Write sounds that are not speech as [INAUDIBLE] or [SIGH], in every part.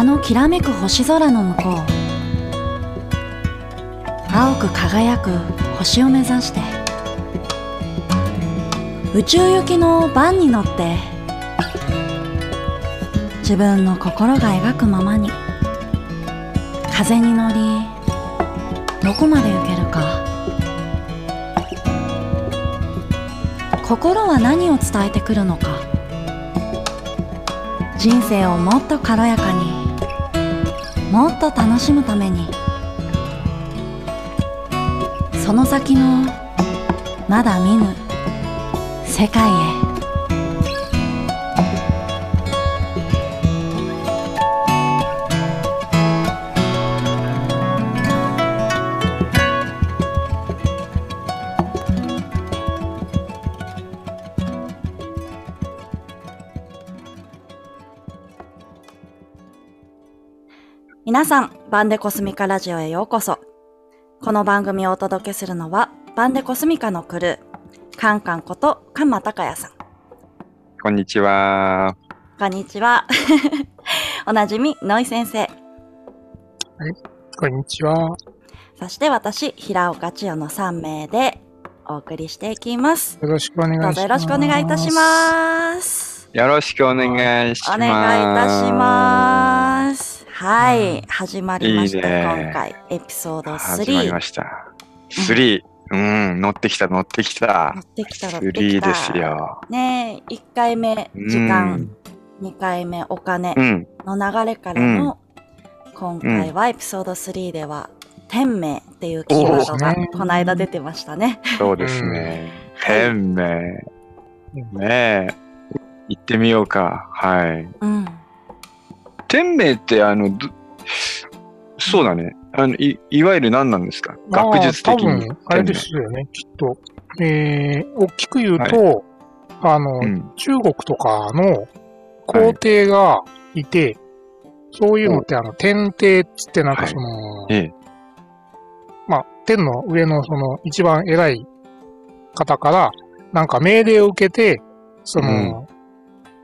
あのきらめく星空の向こう。青く輝く星を目指して。宇宙行きのバンに乗って。自分の心が描くままに。風に乗りどこまで行けるか。心は何を伝えてくるのか。人生をもっと軽やかに。もっと楽しむために。その先のまだ見ぬ世界へ。皆さん、バンデコスミカラジオへようこそ。この番組をお届けするのは、バンデコスミカのクルー、カンカンことカンマタカヤさん。こんにちは。こんにちは。[LAUGHS] おなじみ、ノイ先生。こんにちは。そして私、平岡千代の3名でお送りしていきます。よろしくお願いします。どうぞよろしくお願いいたします。よろしくお願いします。お願いいたします。はい、始まりました。いいね今回、エピソード始まり3。ました。3。うん、乗ってきた、乗ってきた乗。ってきた乗ってき3た。です。よ。ねえ、1回目、時間、2回目、お金うん。の流れからの、今回はエピソード3では、天命っていうキーワードがこの間出てましたね。そうですね。はい天命。ねえ。行ってみようか。はい。うん。天命って、あの、どそうだね。あの、い、いわゆる何なんですか？まあ学術的に。多分、あれですよね、きっと。えー、大きく言うと、あの、天命。うん。中国とかの皇帝がいて、そういうのって、あの、天帝っつってなんかその、ええ。まあ、天の上のその一番偉い方から、なんか命令を受けて、その、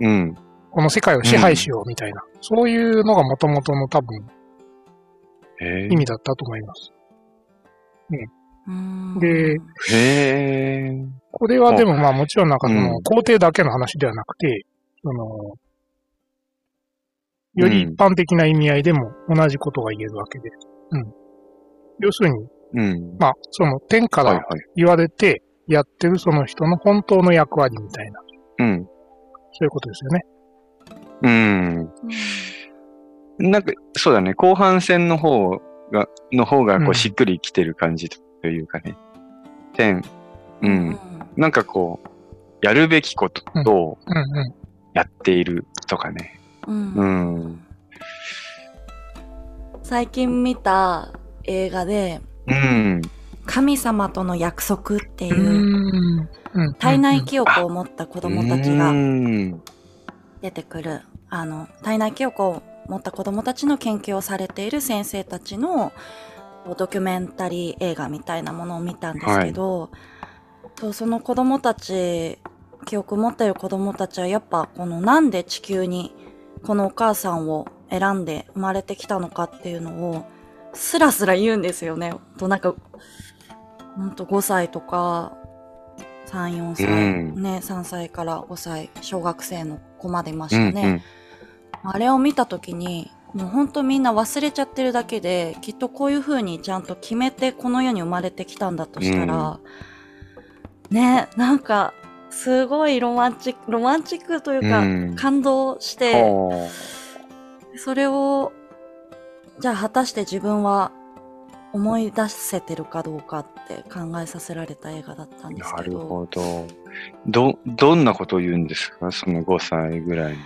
うん。この世界を支配しようみたいな、そういうのが元々の多分え意味だったと思います。うんで。これはでもまあもちろんなんかそうんの皇帝だけの話ではなくて、その、よりうん一般的な意味合いでも同じことが言えるわけで。うん。要するに、うん。まあ、その天から。言われてやってるその人の本当の役割みたいな、うん。そういうことですよね。うん。うんなんか、そうだね。後半戦の方が、の方が、こうんう、しっくりきてる感じというかね。点。う。うんんなんかこう、やるべきことと、うんうん。やっているとかね。うんうん最近見た映画で、うん。神様との約束っていう、うん。うん。体内記憶を持った子供たちがうん。出てくる、あの、体内記憶を持った子供たちの研究をされている先生たちのドキュメンタリー映画みたいなものを見たんですけど、そうその子供たち、記憶を持っている子供たちはやっぱこのなんで地球にこのお母さんを選んで生まれてきたのかっていうのをスラスラ言うんですよね。となんか、ほんと5歳とか3、4歳、うんね、3歳から5歳、小学生の子までいましうん。たね。あれを見たときに、もうほんとみんな忘れちゃってるだけで、きっとこういう風にちゃんと決めてこの世に生まれてきたんだとしたら、ね、なんか、すごいロマンチック、ロマンチックというか、うん感動しうん。て、ほそれを、じゃあ果たして自分は思い出せてるかどうかって考えさせられた映画だったんうですけど、なるほど。ど、どんなことを言うんですか？その5歳ぐらい。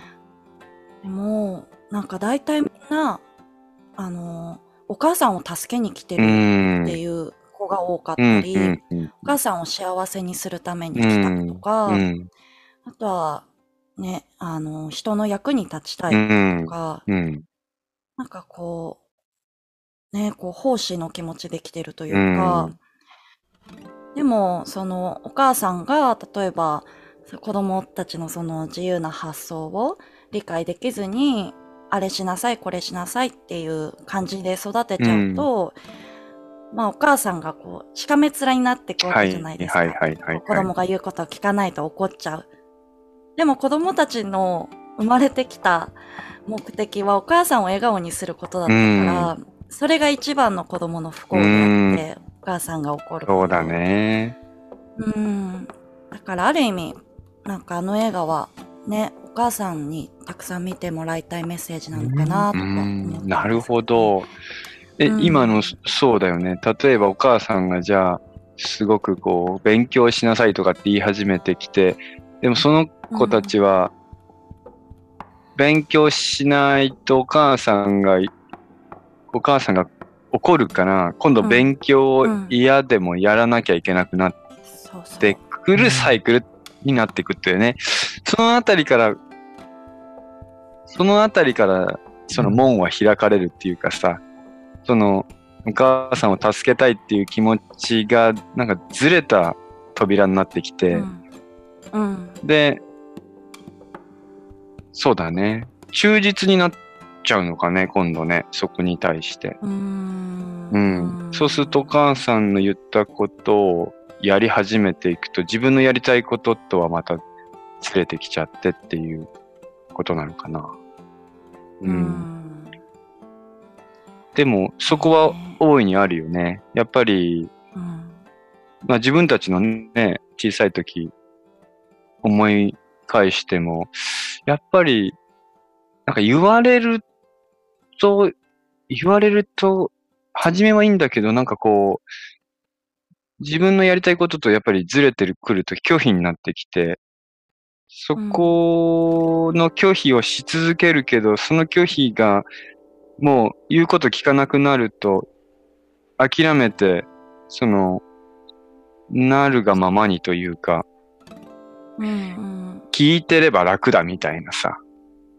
でも、なんか大体みんな、あの、お母さんを助けに来てうるん。っていう子が多かっうん。たり、うん。うんお母さんを幸せにするために来たとか、うん。あとは、ね、あの、人の役に立ちたういんと。か、うん。なんかこう、ね、こう、奉仕の気持ちで来てるというか、でも、その、お母さんが、例えば、子供たちのその自由な発想を理解できずに、あれしなさい、これしなさいっていう感じで育てちゃうと、まあお母さんがこう、しかめ面になっていくわけじゃないですか。はいはいはいはい。子供が言うことを聞かないと怒っちゃう。でも子供たちの生まれてきた目的はお母さんを笑顔にすることだったから、それが一番の子供の不幸であって、お母さんが怒る。そうだ。ね。うん。だからある意味、なんかあの映画はね、お母さんにたくさん見てもらいたいメッセージなのかなとうかなるほど。え、うん今のそうだよね。例えばお母さんがじゃあ、すごくこう、勉強しなさいとかって言い始めてきて、でもその子たちは、勉強しないとお母さんが、お母さんが怒るから、今度勉強を嫌でもやらなきゃいけなくなってくるサイクルになっていくっていうね。そのあたりから、そのあたりから、その門は開かれるっていうかさ、その、お母さんを助けたいっていう気持ちが、なんかずれた扉になってきて、うん。うん。で、そうだね。忠実になっちゃうのかね、今度ね、そこに対して。うーんうん。そうするとお母さんの言ったことをやり始めていくと、自分のやりたいこととはまたずれてきちゃってっていうことなのかな。う。うんん。でも、そこは大いにあるよね。やっぱり、うん。まあ自分たちのね、小さい時、思い返しても、やっぱり、なんか言われると、言われると、初めはいいんだけど、なんかこう、自分のやりたいこととやっぱりずれてくると拒否になってきて、そこの拒否をし続けるけど、その拒否がもう言うこと聞かなくなると、諦めて、その、なるがままにというか、うんうん。聞いてれば楽だみたいなさ。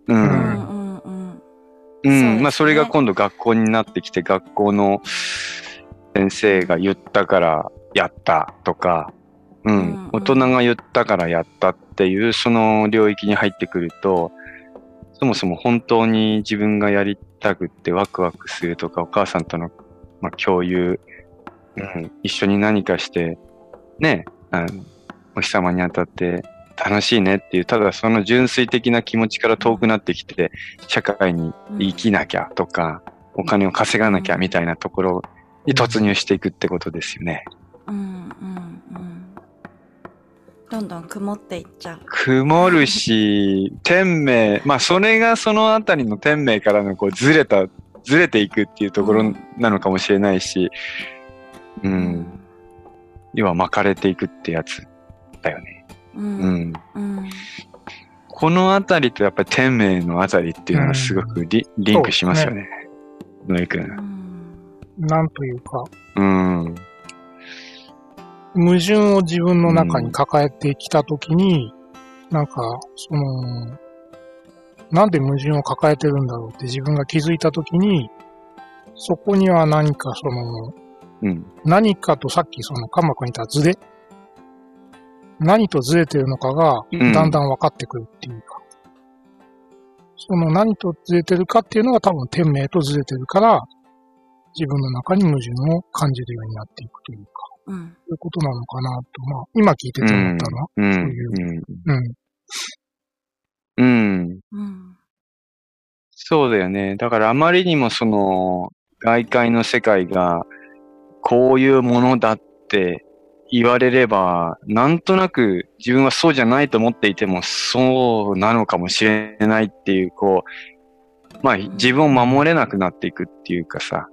う。んうんうん。まあそれが今度学校になってきて、学校の先生が言ったからやったとか、ううんん。大人が言ったからやったっていうその領域に入ってくると、そもそも本当に自分がやりたくってワクワクするとか、お母さんとの、まあ、共有、うん、一緒に何かして、ね、あの、お日様に当たって楽しいねっていう、ただその純粋的な気持ちから遠くなってきて、社会に生きなきゃとか、お金を稼がなきゃみたいなところに突入していくってことですよね。うんうんうん。どんどん曇っていっちゃう。曇るし、[LAUGHS] 天命、まあそれがそのあたりの天命からのこうずれた、ずれていくっていうところなのかもしれないし、うん、要は巻かれていくってやつだよね。う。うんん。うん。このあたりとやっぱり天命のあたりっていうのがすごくリ,、リンクしますよね。野井く。うんん。なんというか、うん。矛盾を自分の中に抱えてきたときに、なんか、その、なんで矛盾を抱えてるんだろうって自分が気づいたときに、そこには何かその、うん。何かとさっきその、カマ君に言ったズレ何とズレてるのかが、うんだんだん分かってくるっていうか。その何とずれてるかっていうのが多分天命とずれてるから、自分の中に矛盾を感じるようになっていくというか、うん。そういうことなのかなと、まあ、今聞いてて思ったのは、うん。そういううん。うん。うん。そうだよね。だからあまりにもその外界の世界がこういうものだって言われれば、なんとなく自分はそうじゃないと思っていてもそうなのかもしれないっていう、こう、まあ自分を守れなくなっていくっていうかさ、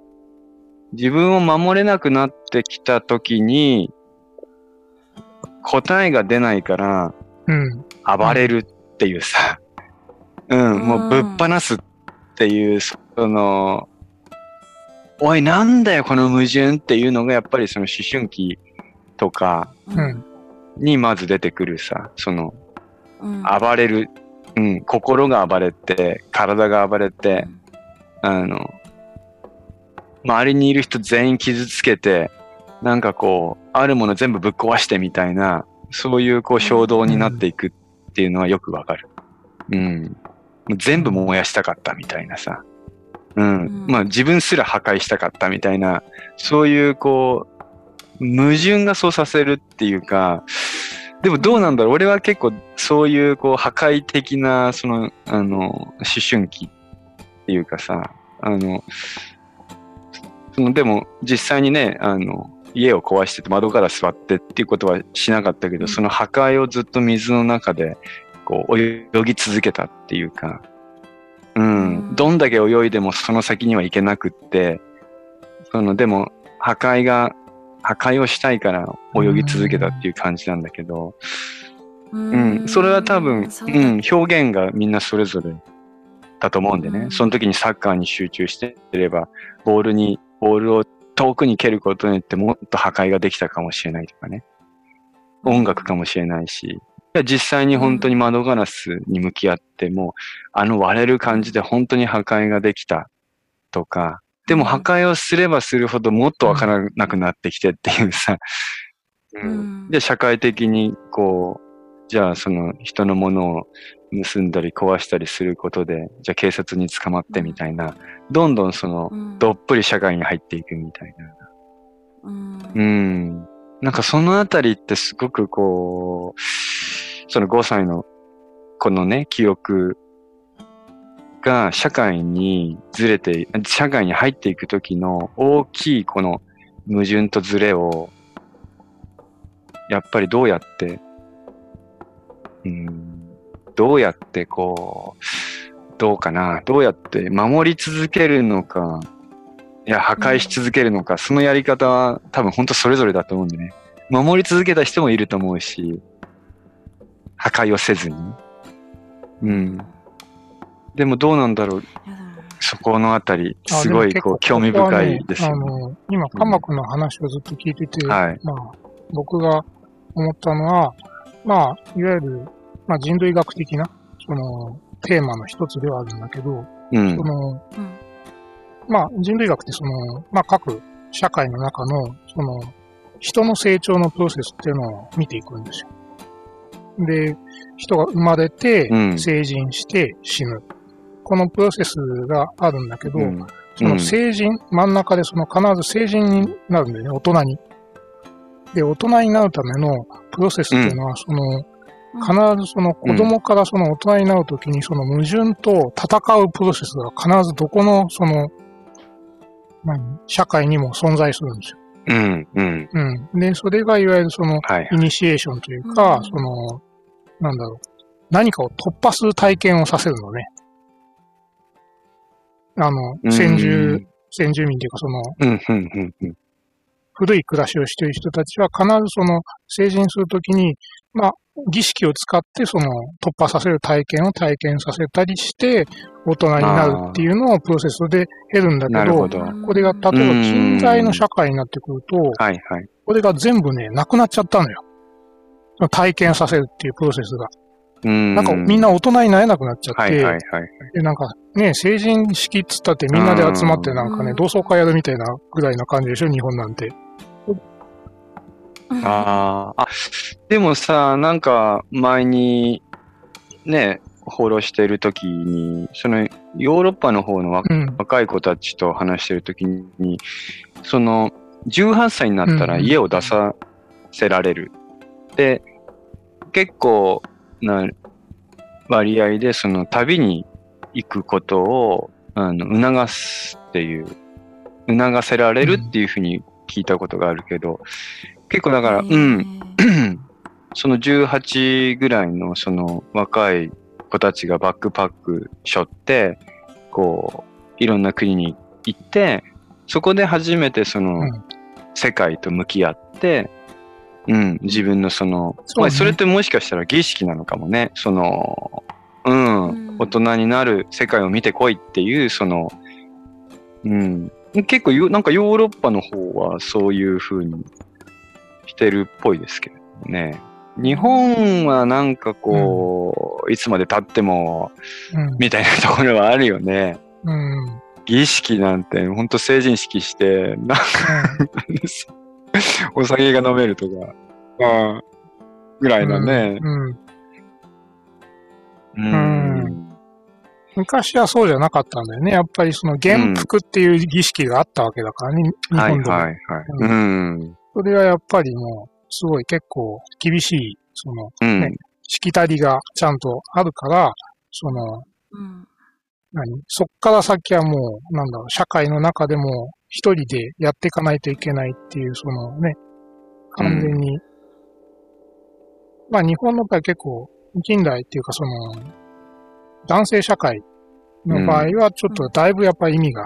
自分を守れなくなってきたときに答えが出ないから、うん。暴れるっていうさ、うん、もうぶっ放すっていう、その、おい、なんだよ、この矛盾っていうのが、やっぱりその思春期とかうん。にまず出てくるさ、その、うん。暴れる、うん、心が暴れて、体が暴れて、あの、周りにいる人全員傷つけて、なんかこう、あるもの全部ぶっ壊してみたいな、そういうこう衝動になっていくっていうのはよくわかる。うん。全部燃やしたかったみたいなさ。うん。うんまあ自分すら破壊したかったみたいな、そういうこう、矛盾がそうさせるっていうか、でもどうなんだろう。俺は結構そういうこう破壊的な、その、あの、思春期っていうかさ、あの、そのでも実際にね、あの、家を壊してて窓ガラス割ってっていうことはしなかったけど、うん。その破壊をずっと水の中でこう泳ぎ続けたっていうか、うん、うん。どんだけ泳いでもその先には行けなくって、そのでも破壊が、破壊をしたいから泳ぎ続けたっていう感じなんだけど、ううん、それは多分、そうん、表現がみんなそれぞれだと思うんでね、うん。その時にサッカーに集中していれば、ボールに、ボールを遠くに蹴ることによってもっと破壊ができたかもしれないとかね、音楽かもしれないし、実際に本当に窓ガラスに向き合っても、あの割れる感じで本当に破壊ができたとか、でも破壊をすればするほどもっとわからなくなってきてっていうさ、ううん。ん、で、社会的にこう、じゃあその人のものを盗んだり壊したりすることで、じゃあ警察に捕まってみたいな、どんどんその、うん。どっぷり社会に入っていくみたいな。うん。うん。なんかそのあたりってすごくこう、その5歳のこのね、記憶が社会にずれて、社会に入っていくときの大きいこの矛盾とずれを、やっぱりどうやって、うん、どうやってこう、どうかな、どうやって守り続けるのか、いや、破壊し続けるのか、そのやり方は多分本当それぞれだと思うんでね。守り続けた人もいると思うし、破壊をせずに。うん。でもどうなんだろう。そこのあたり、あすごいこう興味深いですよね。あの、今、カマ君の話をずっと聞いてて、はいまあ、僕が思ったのは、まあ、いわゆる、まあ、人類学的な、その、テーマの一つではあるんだけど、うんそ。の、うんまあ、人類学ってその、まあ、各社会の中の、その、人の成長のプロセスっていうのを見ていくんですよ。で、人が生まれてう、ん成人して死ぬ。このプロセスがあるんだけど、うんその成人、真ん中でその必ず成人になるんだよね、大人に。で、大人になるためのプロセスっていうのは、その、必ずその子供からその大人になるときにその矛盾と戦うプロセスが必ずどこのその、何？社会にも存在するんですよ。うん。うん。うん。で、それがいわゆるその、はいイ。ニシエーションというか、うんその、なんだろう。何かを突破する体験をさせるのね。あうんの、先住、先住民というかその、うん。うん。うん。うん。古い暮らしをしている人たちは必ずその成人するときに、まあ、儀式を使ってその突破させる体験を体験させたりして大人になるっていうのをプロセスで得るんだけど、どこれが例えば近代の社会になってくると、はい。はい。これが全部ね、なくなっちゃったのよ。その体験させるっていうプロセスが。うん。なんかみんな大人になれなくなっちゃって、はい。はい。はい。で、なんかね、成人式っつったってみんなで集まってなんかね、うん。同窓会やるみたいなぐらいな感じでしょ、日本なんて。ああ、あ、でもさ、なんか前にね、放浪しているときに、そのヨーロッパの方の若い子たちと話してるときに、その18歳になったらうん。家を出させられる。で、結構な割合でその旅に行くことをあの促すっていう、促せられるっていうふうに聞いたことがあるけど、結構だから、うん、[CLEARS THROAT] その18ぐらいのその若い子たちがバックパック背負って、こう、いろんな国に行って、そこで初めてそのうん。世界と向き合って、うん、自分のその、そまあそれってもしかしたら儀式なのかもね。その、うん、うん大人になる世界を見てこいっていう、その、うん、結構よなんかヨーロッパの方はそういう風にしてるっぽいですけどね。日本はなんかこう、いつまで経っても、うん。みたいなところはあるよね。うん。儀式なんて、ほんと成人式して、なんか [LAUGHS] お酒が飲めるとか、まあ、ぐらいだね。うん。うん昔はそうじゃなかったんだよね。やっぱりその元服っていう儀式があったわけだからね、日はい本でも。はいはい。うん。それはやっぱりもう、すごい結構厳しい、その、うん。ねしきたりがちゃんとあるから、その、うん。何？そっから先はもう、なんだろう、社会の中でも一人でやっていかないといけないっていう、そのね、完全に、まあ日本の場合結構、近代っていうかその、男性社会の場合はちょっとだいぶやっぱり意味が、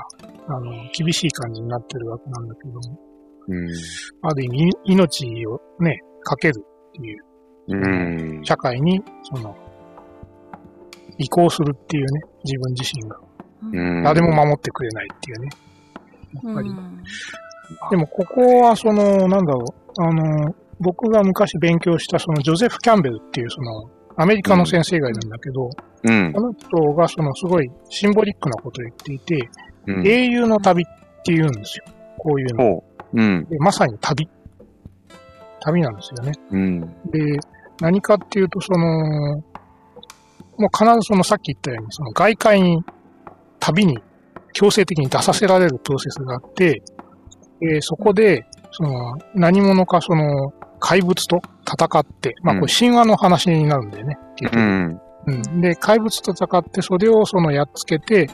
あの、厳しい感じになってるわけなんだけども、うん。ある意味命をね、かけるっていううん。社会に、その、移行するっていうね、自分自身が。うん誰も守ってくれないっていうね。やっぱり。うんでもここはその、なんだろう、あの、僕が昔勉強したそのジョゼフ・キャンベルっていうその、アメリカの先生がいるんだけど、うんこ。の人がそのすごいシンボリックなことを言っていて、うん。英雄の旅って言うんですよ。こういうの。ほう。うん。でまさに旅。旅なんですよね。うん。で、何かっていうと、その、もう必ずそのさっき言ったように、その外界に、旅に強制的に出させられるプロセスがあって、えーそこで、その、何者かその、怪物と戦って、まあこれ神話の話になるんだよね、結局うん。うん。で、怪物と戦って、それをそのやっつけて、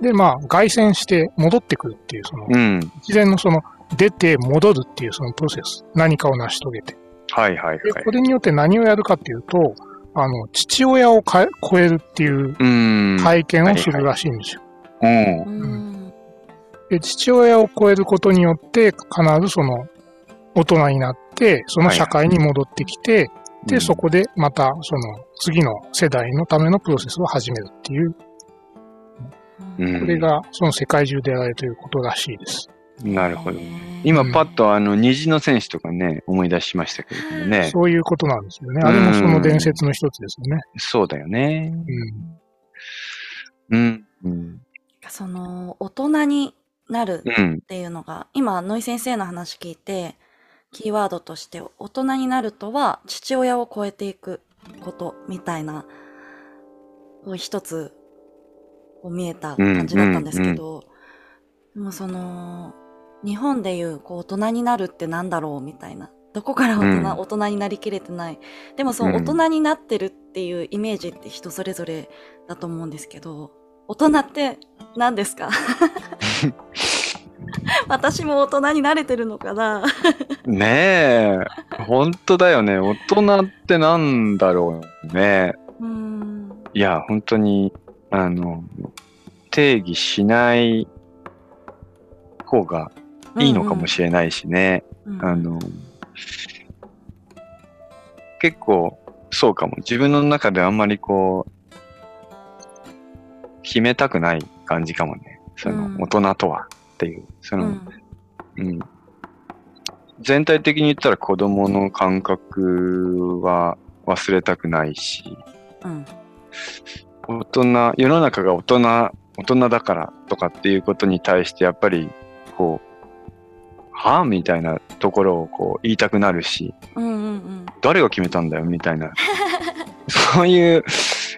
で、まあ、凱旋して戻ってくるっていう、その、うん。一連のその、出て戻るっていうそのプロセス。何かを成し遂げて。はいはいはいで、。これによって何をやるかっていうと、あの、父親をかえ超えるっていううん。体験をするらしいんですよ。うん。うんで、父親を超えることによって、必ずその、大人になって、その社会に戻ってきて、で、そこでまた、その、次の世代のためのプロセスを始めるっていう、うんこれが、その世界中でやられるということらしいです。なるほど。今パッとあの、虹の戦士とかね、思い出しましたけれどもね。そういうことなんですよね。あれもその伝説の一つですよね。そうだよね。うん。うん。うん。その大人になるうんっ。ていうのが、今野井先生の話聞いてキーワードとして大人になるとは父親を超えていくことみたいな一つ見えた感じだったんですけど、でもその日本でいうこう大人になるってなんだろうみたいなどこから大人,、うん。大人になりきれてない。でもそのうん。大人になってるっていうイメージって人それぞれだと思うんですけど大人って何ですか？[LAUGHS] [LAUGHS] [LAUGHS] [LAUGHS] 私も大人に慣れてるのかな [LAUGHS] ねえ。本当だよね。大人ってなんだろうね。うーんいや、本当に、あの、定義しない方がいいのかもしれないしね。うんうんあの、結構そうかも。自分の中であんまりこう、決めたくない感じかもね。その、うん大人とはっていう。その、うんうん。全体的に言ったら子供の感覚は忘れたくないし、うん大人、世の中が大人、大人だからとかっていうことに対してやっぱり、こう、はあみたいなところをこう言いたくなるし、うんうんうん誰が決めたんだよみたいな、[LAUGHS] そういう、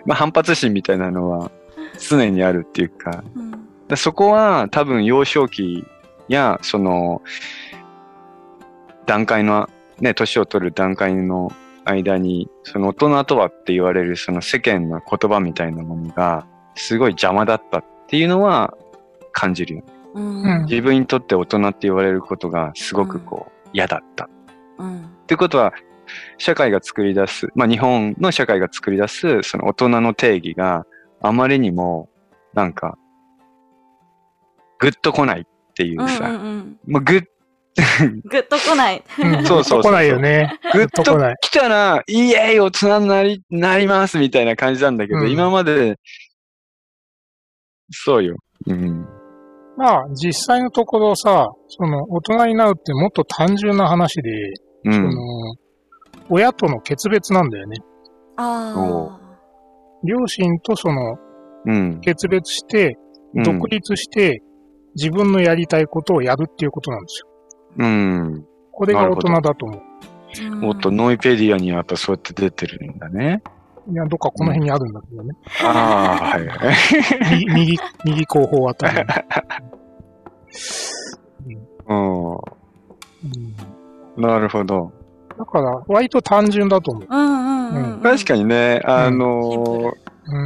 まあ、反発心みたいなのは常にあるっていうか、うんだそこは多分幼少期や、その、段階の、ね、年を取る段階の間に、その大人とはって言われるその世間の言葉みたいなものが、すごい邪魔だったっていうのは感じるよね。うんうん自分にとって大人って言われることがすごくこう嫌だった。うんってことは、社会が作り出す、まあ日本の社会が作り出すその大人の定義があまりにもなんか、ぐっと来ないっていうさ、うんうんうんもうぐっ、ぐっ [LAUGHS] と来ない。うん。そうそうそう来ないよね。ぐっと来ない来たら、イエーイ大人になり、なりますみたいな感じなんだけど、うん今まで、そうよ。うん。まあ、実際のところさ、その、大人になるってもっと単純な話で、そのうん。、親との決別なんだよね。あ両親とその、うん。決別して、うん独立して、自分のやりたいことをやるっていうことなんですよ。うん。これが大人だと思う。あ。もっとノイペディアにはやっぱそうやって出てるんだね。いや、どっかこの辺にあるんだけどね。ああ、はいはい。右、[LAUGHS] 右、右後方あたりに。[LAUGHS] うん。うんなるほど。だから、割と単純だと思う。うんうんうんうん。確かにね、あのうん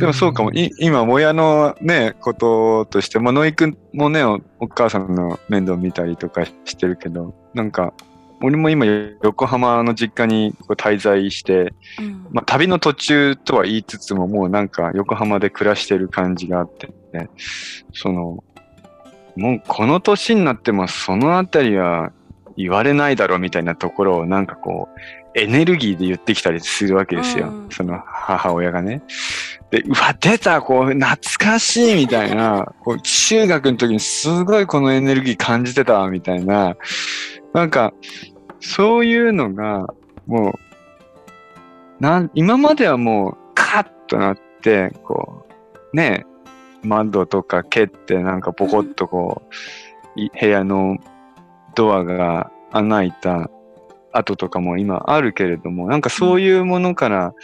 でもそうかも。い今、親のね、こととして、まあ、野井くんもねお、お母さんの面倒見たりとかしてるけど、なんか、俺も今、横浜の実家にこう滞在して、うんまあ、旅の途中とは言いつつも、もうなんか横浜で暮らしてる感じがあってね、その、もうこの年になってもそのあたりは言われないだろうみたいなところをなんかこう、エネルギーで言ってきたりするわけですよ。うんその母親がね。で、うわ、出たこう、懐かしいみたいな、[LAUGHS] こう、中学の時にすごいこのエネルギー感じてたみたいな、なんか、そういうのが、もう、なん、今まではもう、カッとなって、こう、ね、窓とか蹴って、なんかポコッとこう、部屋のドアが穴開いた跡とかも今あるけれども、なんかそういうものから、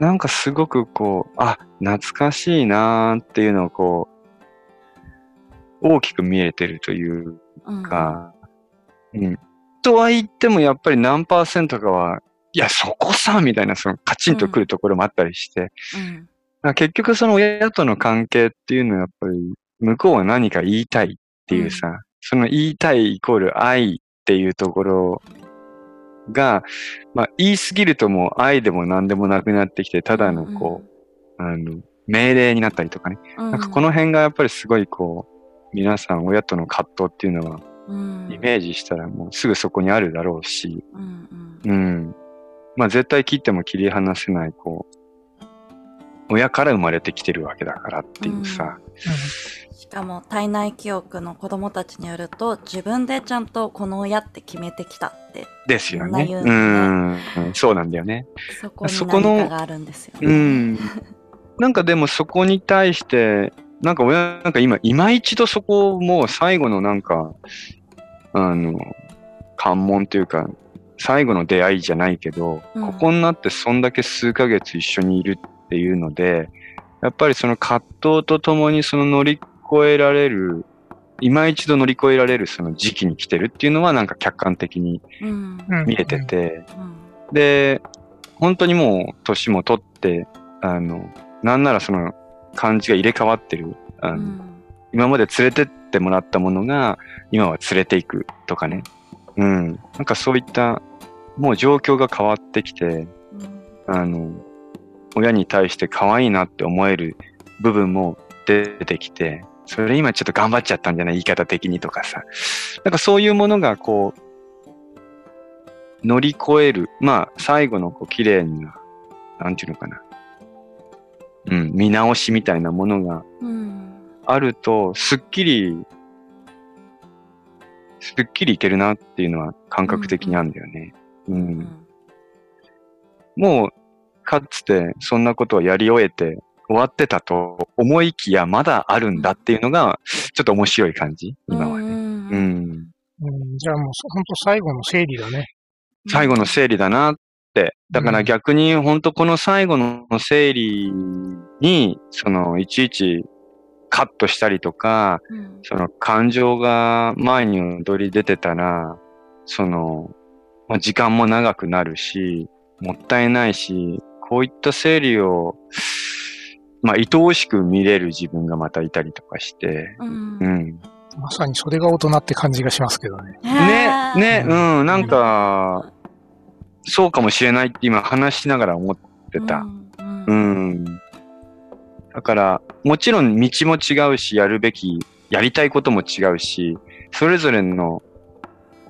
なんかすごくこう、あ、懐かしいなーっていうのをこう、大きく見えてるといううん。か、うん。とは言ってもやっぱり何パーセントかは、いや、そこさ、みたいな、そのカチンとくるところもあったりして、うん。まあ結局その親との関係っていうのはやっぱり、向こうは何か言いたいっていうさ、その言いたいイコール愛っていうところが、まあ言い過ぎるともう愛でも何でもなくなってきて、ただのこう、あの、命令になったりとかね。うん。なんかこの辺がやっぱりすごいこう、皆さん親との葛藤っていうのは、うん。イメージしたらもうすぐそこにあるだろうし、うんうん。まあ絶対切っても切り離せない、こう、親から生まれてきてるわけだからっていうさ、しかも体内記憶の子供たちによると自分でちゃんとこの親って決めてきたってですよね。うそんな言うんん、そうなんだよね。そこに何かがあるんですよね。うん。なんかでもそこに対して、なんか親なんか今、今一度そこをもう最後のなんか、あの、関門というか、最後の出会いじゃないけど、うんここになってそんだけ数ヶ月一緒にいるっていうので、やっぱりその葛藤とともにその乗り越えられる、今一度乗り越えられるその時期に来てるっていうのはなんか客観的に見えてて、うんで、本当にもう年も取って、あの、なんならその感じが入れ替わってる。あのうん今まで連れてってもらったものが、今は連れていくとかね。うん。なんかそういった、もう状況が変わってきて、うんあの、親に対して可愛いなって思える部分も出てきて、それ今ちょっと頑張っちゃったんじゃない？言い方的にとかさ。なんかそういうものがこう、乗り越える。まあ、最後のこう、綺麗な、なんていうのかな。うん、見直しみたいなものがうんあると、すっきり、すっきりいけるなっていうのは感覚的にあるんだよね。うんうんもう、かつてそんなことをやり終えて終わってたと思いきやまだあるんだっていうのが、ちょっと面白い感じ、今はね。うんうん。うんじゃあもう、本当最後の整理だね。最後の整理だなって。だから逆に本当この最後の整理に、その、いちいちカットしたりとか、うんその感情が前に踊り出てたら、その、まあ、時間も長くなるし、もったいないし、こういった整理を、まあ、愛おしく見れる自分がまたいたりとかして、うんうん。まさにそれが大人って感じがしますけどね。ね、ね、ううん、なんか、そうかもしれないって今話しながら思ってた。うんううんん。だから、もちろん道も違うし、やるべき、やりたいことも違うし、それぞれの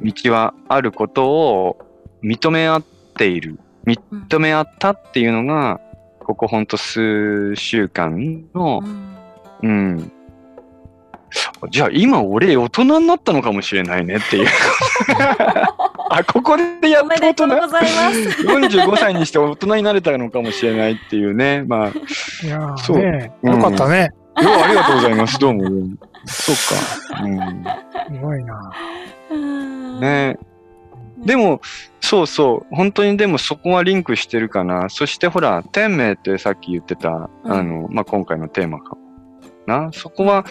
道はあることを認め合っている。認め合ったっていうのが、ここほんと数週間のう、んうん。じゃあ今俺大人になったのかもしれないねっていう。[LAUGHS] あ、ここでやっおめと大人でとうございます。45歳にして大人になれたのかもしれないっていうね。まあ、いやそうーね、うんよかったね。どうもありがとうございます。どうも。そうか。うん。すごいな。[LAUGHS] うんねでも、そうそう。本当にでもそこはリンクしてるかな。そしてほら、天命ってさっき言ってた、うんあの、まあ、今回のテーマかもな。そこは、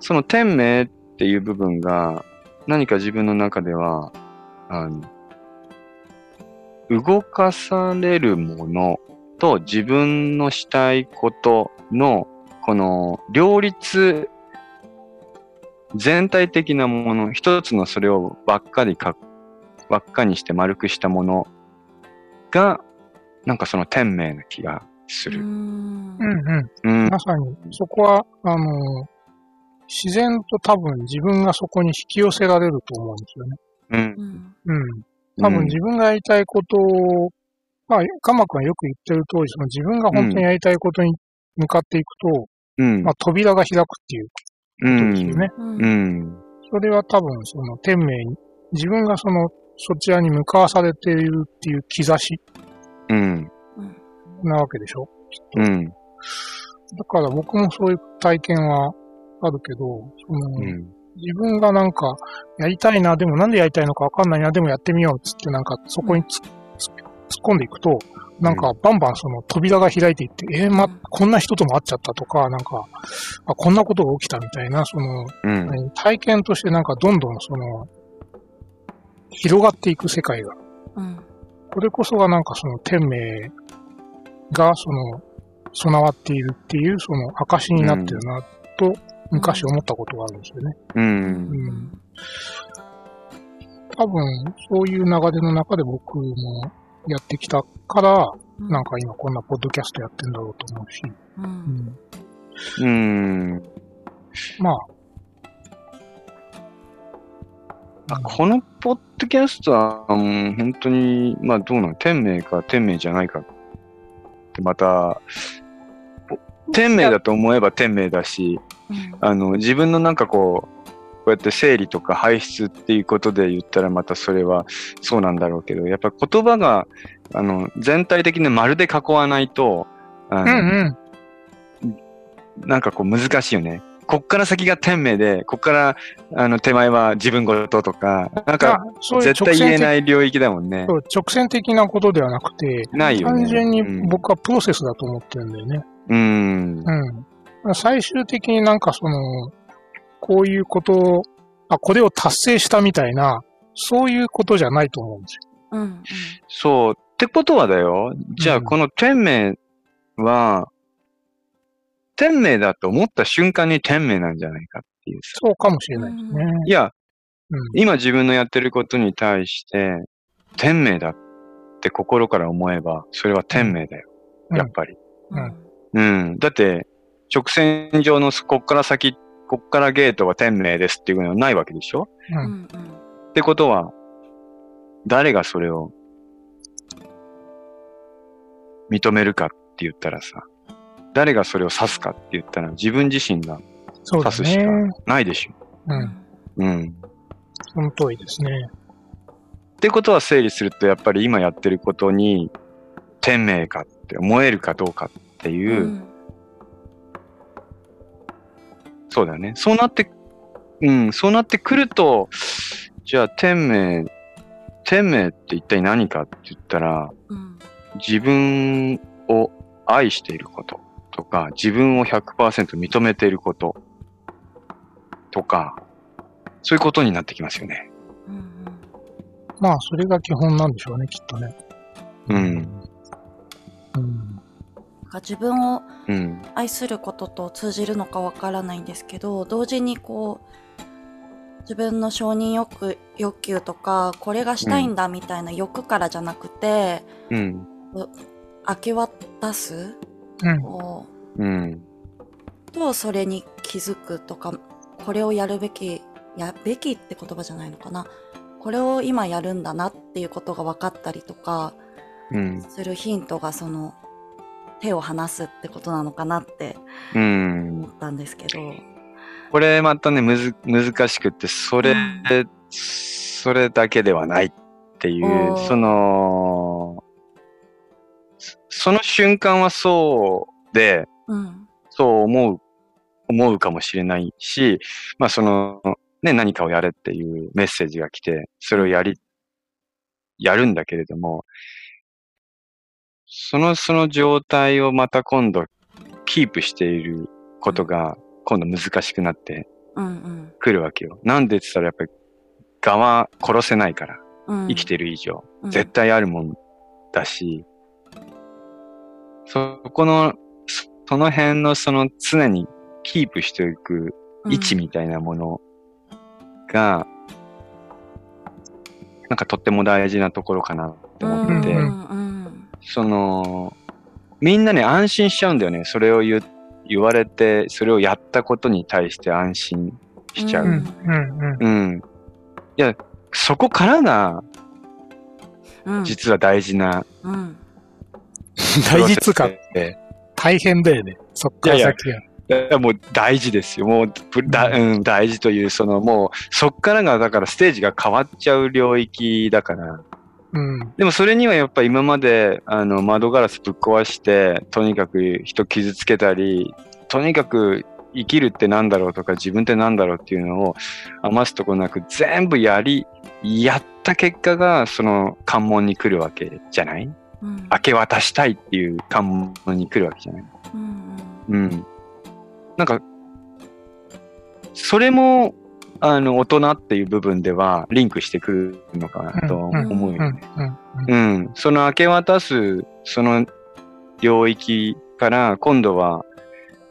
その天命っていう部分が何か自分の中では、あの、動かされるものと自分のしたいことの、この両立全体的なもの、一つのそれをばっかりか、ばっかにして丸くしたものが、なんかその天命な気がする。うんうんうん。うん。まさに、そこは、あの、自然と多分自分がそこに引き寄せられると思うんですよね。うん。うんうん。多分自分がやりたいことを、まあ、カマ君がよく言ってる通り、その自分が本当にやりたいことに向かっていくと、うん。まあ、扉が開くっていううん。ことですよね。うんうん。それは多分、その天命に、自分がその、そちらに向かわされているっていう兆しうん。うんなわけでしょ？うん。だから僕もそういう体験はあるけど、そのうん。自分がなんか、やりたいな、でもなんでやりたいのかわかんないな、でもやってみようっつってなんかそこに突っ込んでいくと、なんかバンバンその扉が開いていって、えーま、こんな人とも会っちゃったとか、なんか、あこんなことが起きたみたいな、その、うん。何体験としてなんかどんどんその、広がっていく世界が。うんこれこそがなんかその天命がその備わっているっていうその証になってるなと昔思ったことがあるんですよね。う。うんん多分そういう流れの中で僕もやってきたから、なんか今こんなポッドキャストやってんだろうと思うし、ううん。ん、うん。まあ、あこのポッドキャストは、うん、本当に、まあどうなの天命か天命じゃないかってまた、ぽ天命だと思えば天命だし、うん。あの、自分のなんかこう、こうやって整理とか排出っていうことで言ったらまたそれはそうなんだろうけど、やっぱ言葉が、あの、全体的にまるで囲わないと、あうのんうん。なんかこう難しいよね。こっから先が天命で、こっからあの手前は自分事とか、なんあか絶対言えない領域だもんね。そう直線的なことではなくて、ないよね。単純にうん僕はプロセスだと思ってるんだよね。うん。うん。最終的になんかその、こういうことを、あ、これを達成したみたいな、そういうことじゃないと思うんですよ。うんそう。ってことはだよ。じゃうんあこの天命は、天命だと思った瞬間に天命なんじゃないかっていうさ。そうかもしれないですね。いや、うん。今自分のやってることに対して、天命だって心から思えば、それは天命だよ。うんやっぱり。うんうん。だって、直線上のこっから先、こっからゲートは天命ですっていうのはないわけでしょ？う。うんんってことは、誰がそれを認めるかって言ったらさ、誰がそれを指すかって言ったら自分自身が指すしか。ないでしょ。うん。うん。その通りですね。ってことは整理すると、やっぱり今やってることに天命かって思えるかどうかっていう、そうだよね。そうなって、うん、そうなってくると、じゃあ天命、天命って一体何かって言ったら、うん自分を愛していることとか、自分を100%認めていることとか、そういうことになってきますよね。うんまあ、それが基本なんでしょうね、きっとね。うん。うん。なんか自分をうん。愛することと通じるのかわからないんですけど同時にこう自分の承認欲欲求とかこれがしたいんだみたいな欲からじゃなくて、うん。明け渡すうん。をうん。とそれに気づくとかこれをやるべきやべきって言葉じゃないのかなこれを今やるんだなっていうことが分かったりとかうん。するヒントがその手を離すってことなのかなってうん思。ったんですけど。これまたね、むず、難しくって、それ、うんそれだけではないっていおう、ーその、そその瞬間はそうで、うんそう思う、思うかもしれないし、まあその、ね、何かをやれっていうメッセージが来て、それをやり、やるんだけれども、その、その状態をまた今度、キープしていることが、今度難しくなってうんうん。くるわけよ。なんでって言ったらやっぱり、側殺せないから、うん。生きてる以上、うん。絶対あるもんだし、そこの、そその辺のその常にキープしていく位置みたいなものが、なんかとっても大事なところかなって思って、うんうんうんその、みんなね、安心しちゃうんだよね。それを言う言われて、それをやったことに対して安心しちゃう。うん、ううん、うん。うん。いや、そこからが、うん実は大事なうん大事つか大変だよね。そっから先は。いやもう大事ですよ。もう、ぶだうん、大事という、そのもう、そっからが、だからステージが変わっちゃう領域だから。うん。でもそれにはやっぱ今まで、あの、窓ガラスぶっ壊して、とにかく人傷つけたり、とにかく生きるってなんだろうとか、自分ってなんだろうっていうのを余すとこなく全部やり、やった結果が、その関門に来るわけじゃない？うん明け渡したいっていう関門に来るわけじゃない？うんうん。なんか、それも、あの、大人っていう部分ではリンクしてくるのかなと思うよね。うん。うん。その明け渡す、その領域から、今度は、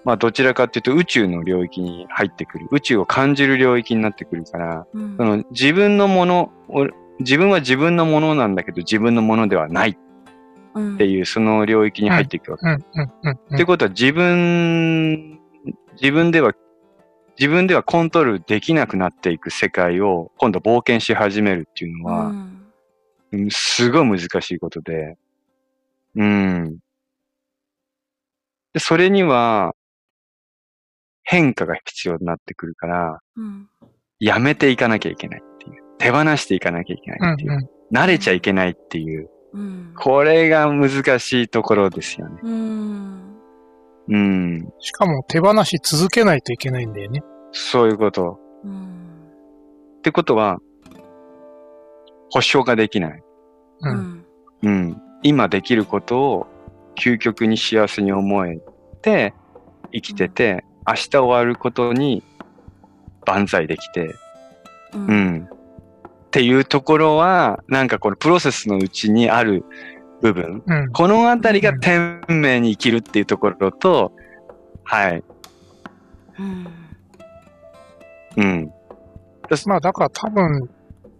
まあ、どちらかっていうと宇宙の領域に入ってくる。宇宙を感じる領域になってくるから、うんその自分のものを、自分は自分のものなんだけど、自分のものではないうんっていう、その領域に入っていくわけ。ってことは自分、自分では、自分ではコントロールできなくなっていく世界を今度冒険し始めるっていうのは、うんうんすごい難しいことで、うん。で、それには変化が必要になってくるから、うんやめていかなきゃいけないっていう。手放していかなきゃいけないっていう。うん。慣れちゃいけないっていう。うんこれが難しいところですよね。うんうん。しかも手放し続けないといけないんだよね。そういうこと。うんってことは、保証ができない。う。うんんうん。今できることを究極に幸せに思えて、生きてて、明日終わることに万歳できて、ううんん。っていうところは、なんかこのプロセスのうちにある部分。うん。このあたりが天命に生きるっていうところと、はい。うんうん。まあだから多分、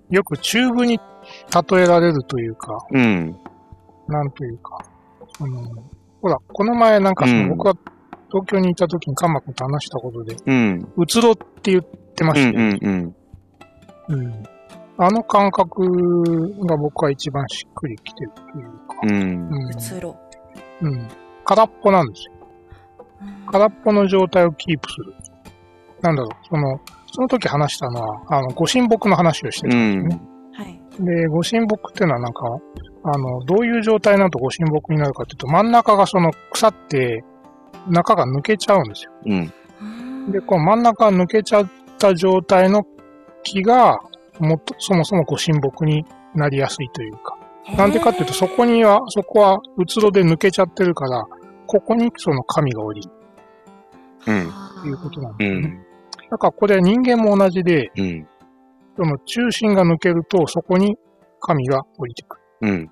よくチューブに例えられるというか、うん。なんというか、その、ほら、この前なんかその、うん僕が東京にいた時にカンマ君と話したことで、うん。うつろって言ってまうん。したよ、うん。うん。うんあの感覚が僕は一番しっくりきてるというか、うん。うん通路うん。空っぽなんですよ。空っぽの状態をキープする。なんだろう、その、その時話したのは、あの、ご神木の話をしてうたんですね。ん。はいで、ご神木っていうのはなんか、あの、どういう状態になるとご神木になるかっていうと、真ん中がその腐って、中が抜けちゃうんですよ。うん。うんで、この真ん中が抜けちゃった状態の木が、もっと、そもそもご神木になりやすいというか。なんでかっていうと、そこには、そこはうつろで抜けちゃってるから、ここにその神が降りるうんということなんうですよね。ん。だからこれは人間も同じで、うん。その中心が抜けると、そこに神が降りてくる。うん。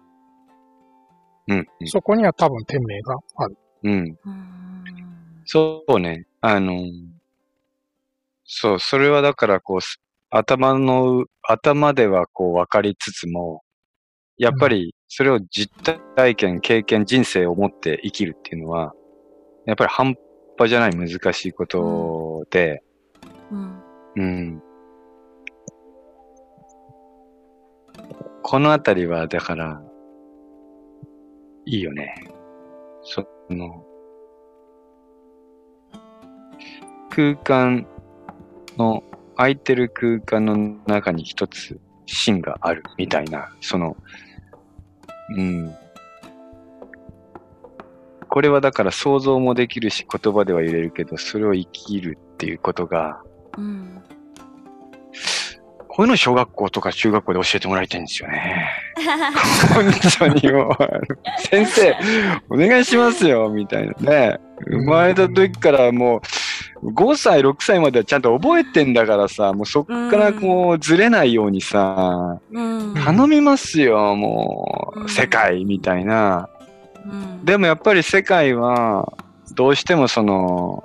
うん。そこには多分天命がある。うん。うんそうね。あの、そう、それはだからこう、す頭の、頭ではこう分かりつつも、やっぱりそれを実体験、経験、人生を持って生きるっていうのは、やっぱり半端じゃない難しいことで、うんうん。このあたりは、だから、いいよね。その、空間の、空いてる空間の中に一つ芯があるみたいな、その、うん。これはだから想像もできるし言葉では言えるけど、それを生きるっていうことが、うんこういうの小学校とか中学校で教えてもらいたいんですよね。本当にもう、先生、お願いしますよ、みたいなね。生まれた時からもう、5歳、6歳まではちゃんと覚えてんだからさ、もうそっからこうずれないようにさ、うん。頼みますよ、もう世界みたいな。うん。でもやっぱり世界は、どうしてもその、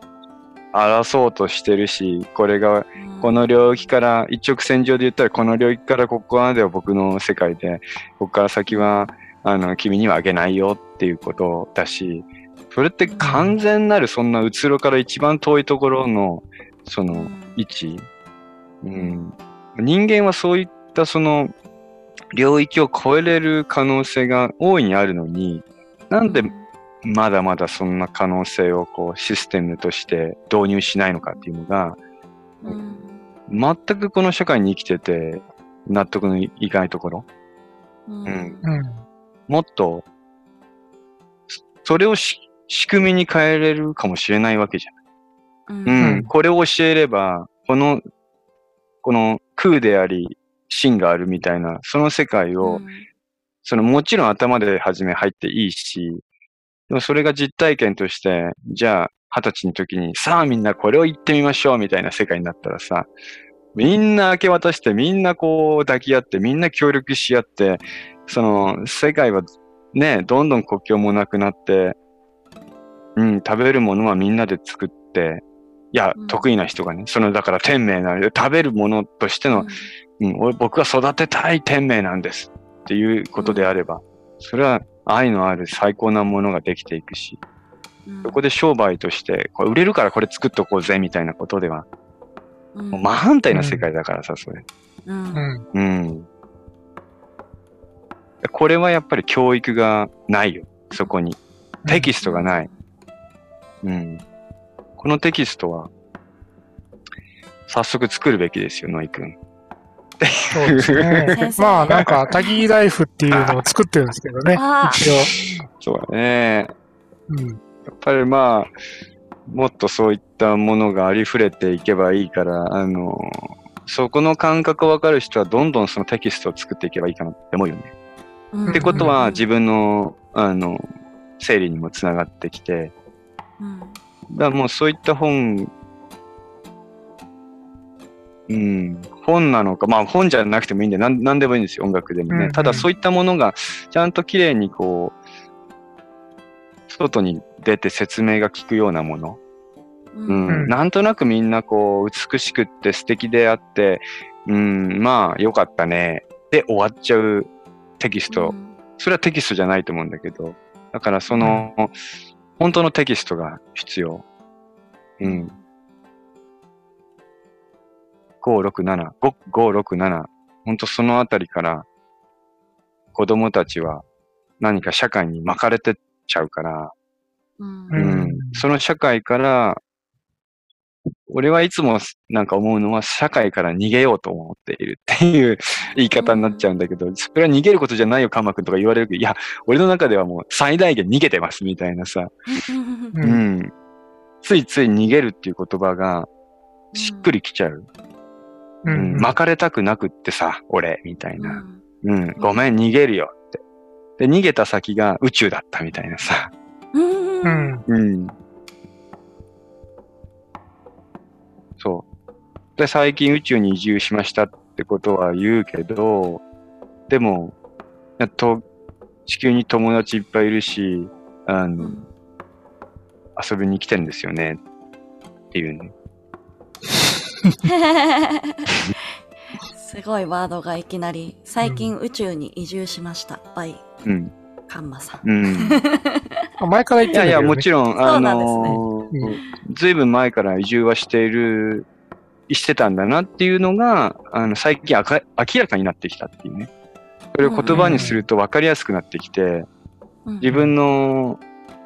争おうとしてるし、これがこの領域から、一直線上で言ったら、この領域からここまでは僕の世界で、ここから先は、あの、君にはあげないよっていうことだし、それって完全なる、そんなうつろから一番遠いところの、その、位置？うん。人間はそういったその、領域を超えれる可能性が大いにあるのに、なんでまだまだそんな可能性をこうシステムとして導入しないのかっていうのが、うん全くこの社会に生きてて納得のいかないところ。うんうんうん。もっと、そそれをし仕組みに変えれるかもしれないわけじゃうんん。うん。うんこれを教えれば、この、この空であり、真があるみたいな、その世界を、うんそのもちろん頭で初め入っていいし、でもそれが実体験として、じゃあ二十歳の時に、さあみんなこれを言ってみましょうみたいな世界になったらさ、みんな明け渡して、みんなこう抱き合って、みんな協力し合って、その世界はね、どんどん国境もなくなって、うん、食べるものはみんなで作って、いやうん、得意な人がね、そのだから天命なので、食べるものとしてのうん、俺僕が育てたい天命なんですっていうことであれば、それは愛のある最高なものができていくし、うんそこで商売として、これ売れるからこれ作っとこうぜみたいなことでは、うんもう真反対な世界だからさ、それ。うんうん。うん。これはやっぱり教育がないよ、そこに。テキストがない。うん。このテキストは、早速作るべきですよ、ノイ君。そうですね [LAUGHS] まあなんか、タギーライフっていうのを作ってるんですけどね。あ一応。そうだね。うん。やっぱりまあ、もっとそういったものがありふれていけばいいから、あの、そこの感覚わかる人はどんどんそのテキストを作っていけばいいかなって思うよね。うんってことはうん自分の、あの、整理にもつながってきて、うんだからもうそういった本、うん、本なのか、まあ本じゃなくてもいいんで、なんなんでもいいんですよ、音楽でもね。うんうんただそういったものが、ちゃんと綺麗にこう、外に出て説明が効くようなもの。ううんうんなんとなくみんなこう、美しくって素敵であって、うん、まあ、よかったね。で終わっちゃうテキスト。それはテキストじゃないと思うんだけど。だからその、本当のテキストが必要。うん。567、5、567。本当そのあたりから、子供たちは何か社会に巻かれてっちゃうから、うんううんん。その社会から、俺はいつもなんか思うのは社会から逃げようと思っているっていう言い方になっちゃうんだけど、それは逃げることじゃないよ、カマ君とか言われるけど、いや、俺の中ではもう最大限逃げてますみたいなさ、ううんん。ついつい逃げるっていう言葉がしっくりきちゃう。ううん。ん。巻かれたくなくってさ、俺、みたいな。うんうん。ごめん、逃げるよって。で、逃げた先が宇宙だったみたいなさ。うんうん。そう。で、最近宇宙に移住しましたってことは言うけど、でも、やっと地球に友達いっぱいいるし、あの、うん遊びに来てるんですよね。っていうね。すごいワードがいきなり、最近宇宙に移住しました。バイ、うん。カンマさん。うん。前から言ってるんだけど、ね。いやいや、もちろん、あそうなんですねのーずいぶん前から移住はしている、してたんだなっていうのが、あの、最近あか明らかになってきたっていうね。それを言葉にすると分かりやすくなってきて、自分の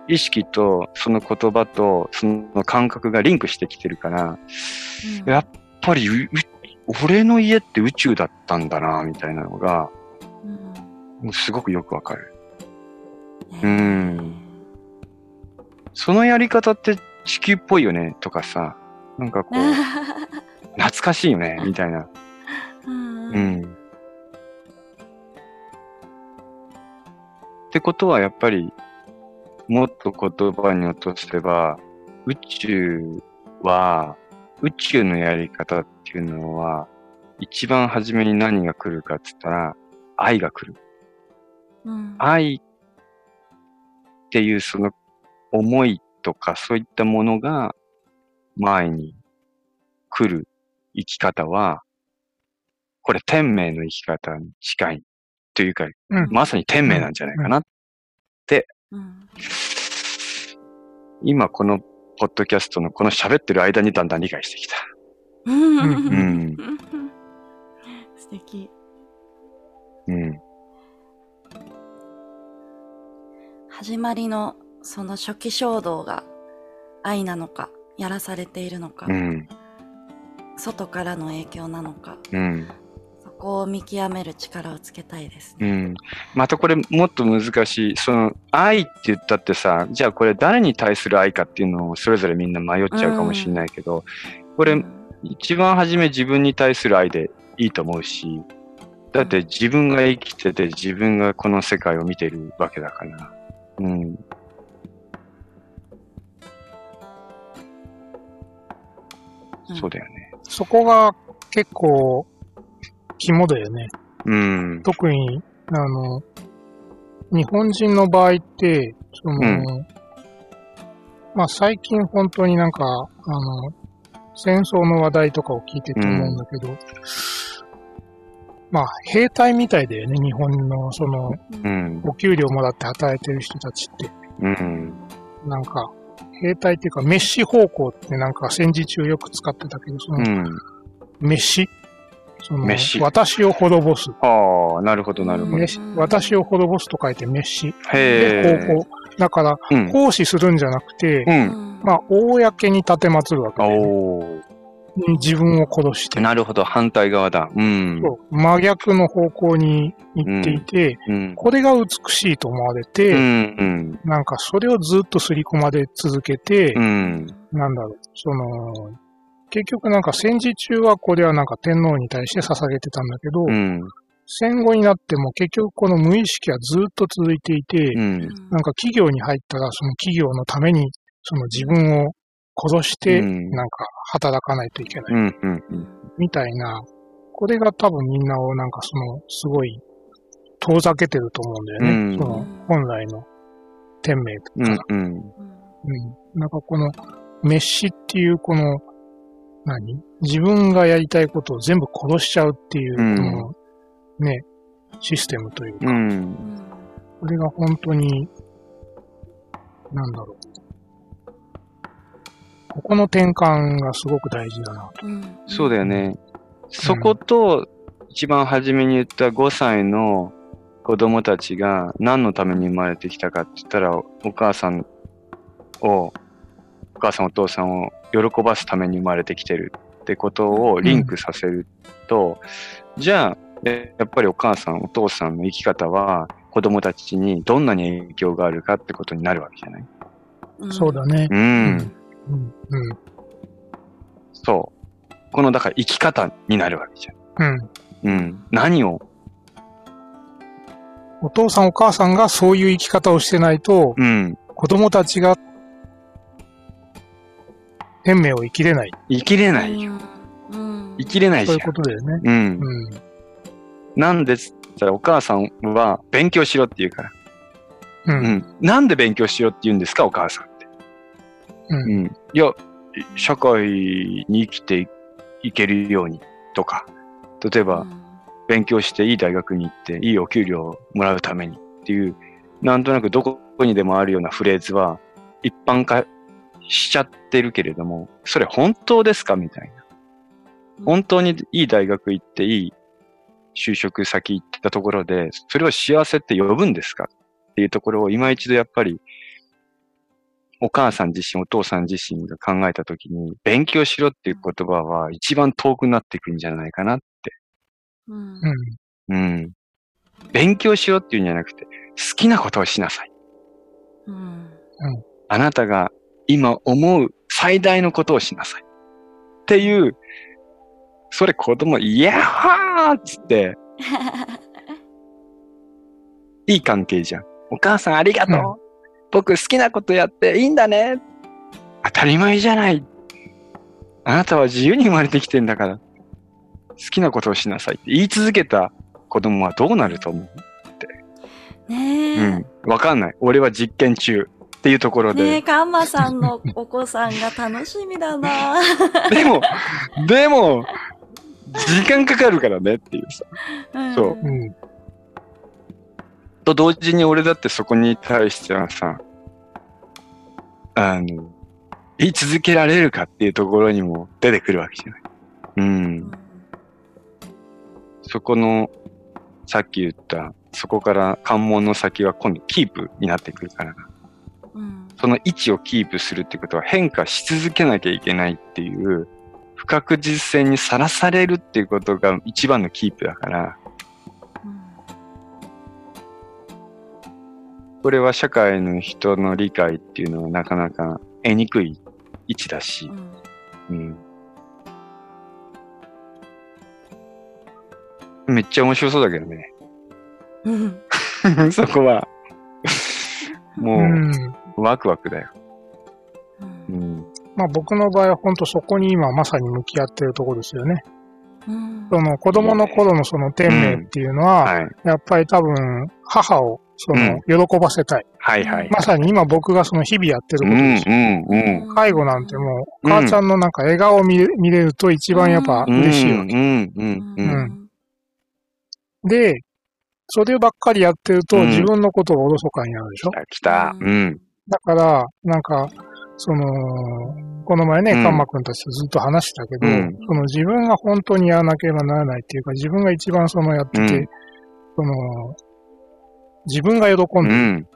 意識とその言葉とその感覚がリンクしてきてるから、うん。やっぱり俺の家って宇宙だったんだな、みたいなのが、もうすごくよくわかる。うん。そのやり方って地球っぽいよね、とかさ、なんかこう、[LAUGHS] 懐かしいよね、みたいな。うんうん。ってことはやっぱり、もっと言葉に落とせば、宇宙は、宇宙のやり方っていうのは、一番初めに何が来るかって言ったら、愛が来る。うん愛っていうその思いとかそういったものが前に来る生き方は、これ天命の生き方に近いというか、うんまさに天命なんじゃないかな。うん今このポッドキャストのこの喋ってる間にだんだん理解してきた。うんうん。[LAUGHS] 素敵。うん。始まりのその初期衝動が愛なのか、やらされているのか、うん。外からの影響なのか、うん。そこを見極める力をつけたいですね。うん。またこれもっと難しい。その愛って言ったってさ、じゃあこれ誰に対する愛かっていうのをそれぞれみんな迷っちゃうかもしれないけど、これうん一番初め自分に対する愛でいいと思うし、だって自分が生きてて自分がこの世界を見てるわけだから。うん。うんそうだよね。そこが結構肝だよね。うん。特に、あの、日本人の場合って、その、うんまあ最近本当になんか、あの、戦争の話題とかを聞いてて思うんだけど、まあ兵隊みたいだよね、日本のその、うん。お給料もらって働いてる人たちって。うん。なんか、兵隊っていうか、メッシ方向ってなんか戦時中よく使ってたけど、その、うん。メッシ？そのメッシ私を滅ぼす。ああ、なるほど、なるほど。メッシ私を滅ぼすと書いてメッシ。へえ。で方向。だから、うん。奉仕するんじゃなくて、うん。まあ、公に立てまつるわけだよね。自分を殺して。なるほど、反対側だ。うん。そう真逆の方向に行っていて、うん。これが美しいと思われて、うん。うん。なんかそれをずっと刷り込まれ続けて、うん。なんだろう、その、結局なんか戦時中はこれはなんか天皇に対して捧げてたんだけど、うん。戦後になっても結局この無意識はずっと続いていて、うん。なんか企業に入ったらその企業のためにその自分を殺してうんなんか働かないといけない。みたいな、これが多分みんなをなんかそのすごい遠ざけてると思うんだよね。うんその本来の天命から。うん。うん。うん。なんかこのメッシっていうこの何？自分がやりたいことを全部殺しちゃうっていう、うんこのね、システムというか、うん。これが本当に、なんだろう。ここの転換がすごく大事だなと。そうだよね。そこと、一番初めに言った5歳の子供たちが何のために生まれてきたかって言ったら、お母さんを、お母さんお父さんを喜ばすために生まれてきてるってことをリンクさせると、じゃあ、えやっぱりお母さんお父さんの生き方は子供たちにどんなに影響があるかってことになるわけじゃない？そうだね。うん。うん。うん。そう。この、だから生き方になるわけじゃん。うん。うん。何を？お父さんお母さんがそういう生き方をしてないと、うん。子供たちが天命を生きれない。生きれないよ。生きれないじゃんそういう。ことだよね。うん。うん。なんでったらお母さんは勉強しろって言うから。う。うんん。なんで勉強しろって言うんですか、お母さん。うんうん。いや、社会に生きていけるようにとか、例えば、勉強していい大学に行っていいお給料をもらうためにっていう、なんとなくどこにでもあるようなフレーズは一般化しちゃってるけれども、それ本当ですかみたいな。本当にいい大学行っていい就職先行ったところで、それを幸せって呼ぶんですかっていうところを今一度やっぱり、お母さん自身、お父さん自身が考えたときに、勉強しろっていう言葉は一番遠くなっていくんじゃないかなって。うんうん。うん。勉強しろっていうんじゃなくて、好きなことをしなさい。うんあなたが今思う最大のことをしなさい。っていう、それ子供、イヤッハーっつって、[LAUGHS] いい関係じゃん。お母さんありがとう。うん僕好きなことやっていいんだね。当たり前じゃない。あなたは自由に生まれてきてんだから。好きなことをしなさいって言い続けた子供はどうなると思うねえ。うん。わかんない。俺は実験中っていうところねえ、で。カンマさんのお子さんが楽しみだな。[LAUGHS] でも、でも、時間かかるからねっていうさ。うんそううん。と同時に俺だってそこに対してはさ、あの、言い続けられるかっていうところにも出てくるわけじゃない。うん。そこの、さっき言った、そこから関門の先は今度キープになってくるから、うん。その位置をキープするってことは変化し続けなきゃいけないっていう、不確実性にさらされるっていうことが一番のキープだから、これは社会の人の理解っていうのはなかなか得にくい位置だしう、んうん。めっちゃ面白そうだけどね。うん。[LAUGHS] そこは。うもん。う、ワクワクだよ。ううんん。まあ僕の場合は本当そこに今まさに向き合ってるところですよね。うんその子供の頃のその天命っていうのは、はい。やっぱり多分母をその喜ばせたい。はいはい。まさに今僕がその日々やってることですよ。、うん。介護なんてもう、うん母ちゃんのなんか笑顔を見れ見れると一番やっぱうん、嬉しいわけ。うん、うん、う。うんんで、そればっかりやってるとうん自分のことがおろそかになるでしょ。来た。うん。だから、なんか、その、この前ね、うんカンマ君たちとずっと話したけど、うんその自分が本当にやらなければならないっていうか、自分が一番そのやってて、うんその、自分が喜んうでるん。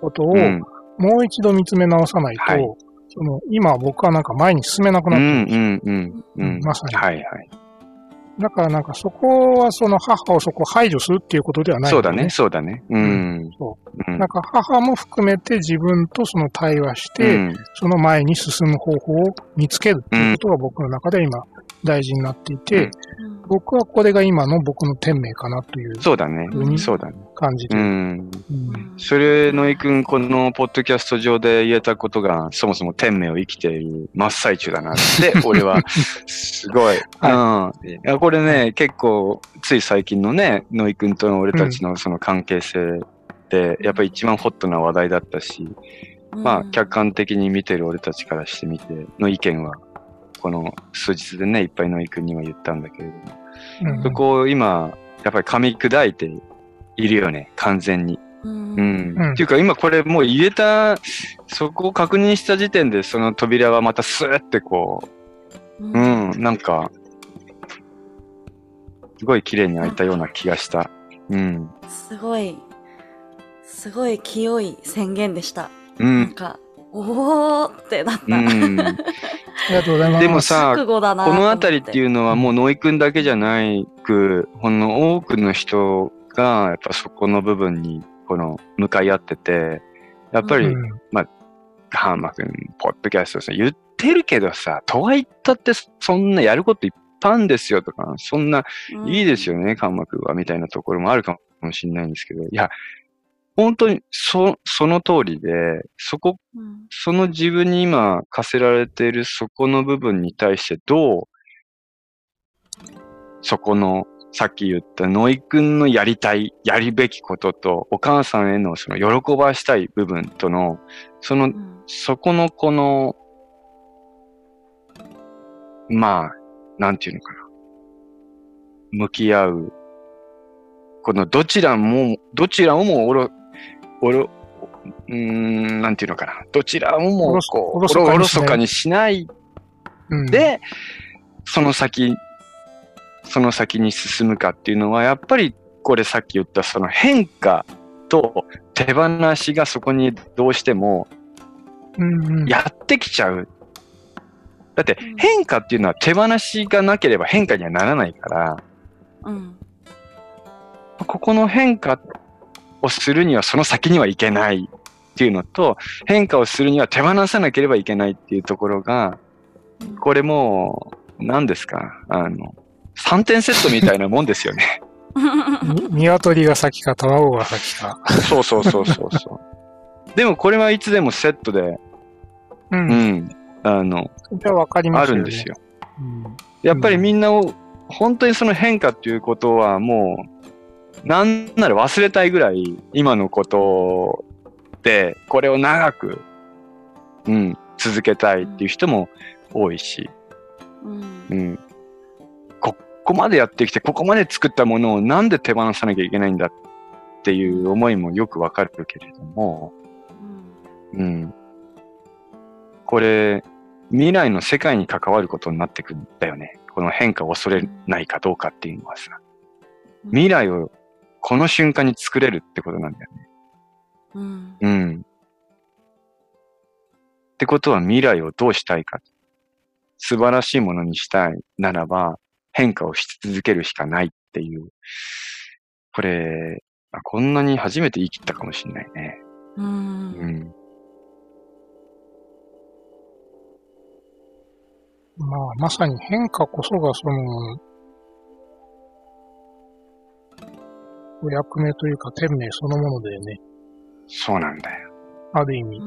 ことをうん。もう一度見つめ直さないと、はいその、今僕はなんか前に進めなくうなってるん、うん、うん。うん。まさにはいはい。だからなんかそこはその母をそこ排除するっていうことではない、そうだね、。そうだね。うん。そうんなんか母も含めて自分とその対話して、うんその前に進む方法を見つけるっていうことが僕の中で今大事になっていて、うん僕はこれが今の僕の天命かなというそうだねう。んそうだね。感じで。うん。うんそれ、野井くん、このポッドキャスト上で言えたことが、そもそも天命を生きている真っ最中だなって、[LAUGHS] 俺は、すごい。うん。いや、これね、結構、つい最近のね、野井くんとの俺たちのその関係性で、やっぱり一番ホットな話題だったし、まあ、客観的に見てる俺たちからしてみての意見は、この数日でね、いっぱい野井くんには言ったんだけれども、うんそこを今、やっぱり噛み砕いているよね、完全に。うんうん。うんっていうか今これもう言えた、そこを確認した時点でその扉はまたスーってこう、うん、なんか、すごい綺麗に開いたような気がした。うん。すごい、すごい清い宣言でした。うなんん。か、おーってなった。うん。[LAUGHS] ありがとうございます。でもさこのあたりってう。いうのはもうノイ君だけじゃないく、ほんの多くの人がやっぱそこの部分にこの向かい合ってて、やっぱりうんハーマ君、ポッドキャストさ、言ってるけどさ、とは言ったってそんなやることいっぱいあるんですよとか、そんなうんいいですよね、カンマ君は、みたいなところもあるかもしれないんですけど、いや、本当にそ、その通りで、そこ、うんその自分に今課せられているそこの部分に対してどう、そこの、さっき言ったノイ君のやりたい、やるべきことと、お母さんへのその喜ばしたい部分との、そのうんそこのこの、まあ、なんていうのかな。向き合う。このどちらも、どちらをもおろ、おろ、うーん、なんていうのかな。どちらもろそこう、おろそかにしない。おろそかにしない。うん、で、その先、その先に進むかっていうのは、やっぱりこれさっき言ったその変化と手放しがそこにどうしてもやってきちゃう。だってうん。変化っていうのは手放しがなければ変化にはならないから、うん。ここの変化をするにはその先にはいけないっていうのと、変化をするには手放さなければいけないっていうところが、これもう、何ですかあの、3点セットみたいなもんですよね。[LAUGHS] に鶏が先か卵が先か。そうそうそうそうそう。でもこれはいつでもセットで、う。うんん、あの、わかりまあすよ、ね。るんですよ。うん。やっぱりみんなを、本当にその変化っていうことはもう、なんなら忘れたいぐらい、今のことで、これを長く、うん、続けたいっていう人も多いし、うんうん。ここまでやってきて、ここまで作ったものをなんで手放さなきゃいけないんだっていう思いもよくわかるけれども、うん。これ、未来の世界に関わることになってくんだよね。この変化を恐れないかどうかっていうのはさ。未来をこの瞬間に作れるってことなんだよね。うんうん。ってことは未来をどうしたいか。素晴らしいものにしたいならば変化をし続けるしかないっていう。これ、あこんなに初めて言い切ったかもしれないね。うんうん。まあ、まさに変化こそがその、お役目というか天命そのものだよね。そうなんだよ。ある意味う。ん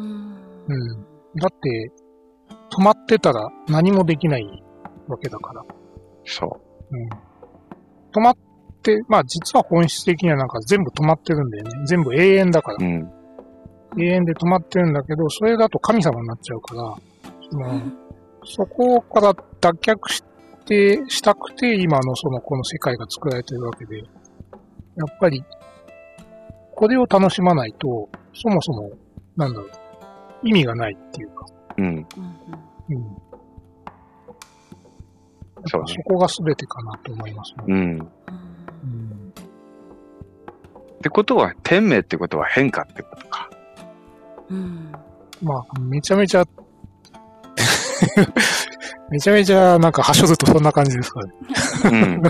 うん。だって、止まってたら何もできないわけだから。そうん。止まって、まあ実は本質的にはなんか全部止まってるんだよね。全部永遠だからう。。うん。永遠で止まってるんだけど、それだと神様になっちゃうから、そのそこから脱却して、したくて、今のその、この世界が作られてるわけで、やっぱり、これを楽しまないと、そもそも、なんだろう、意味がないっていうか、うん。うんうん。そ。そこが全てかなと思いますね。うん。うんうん。ってことは、天命ってことは変化ってことか。うんまあ、めちゃめちゃ、[LAUGHS] めちゃめちゃ、なんか、はしょるとそんな感じですかね。うん。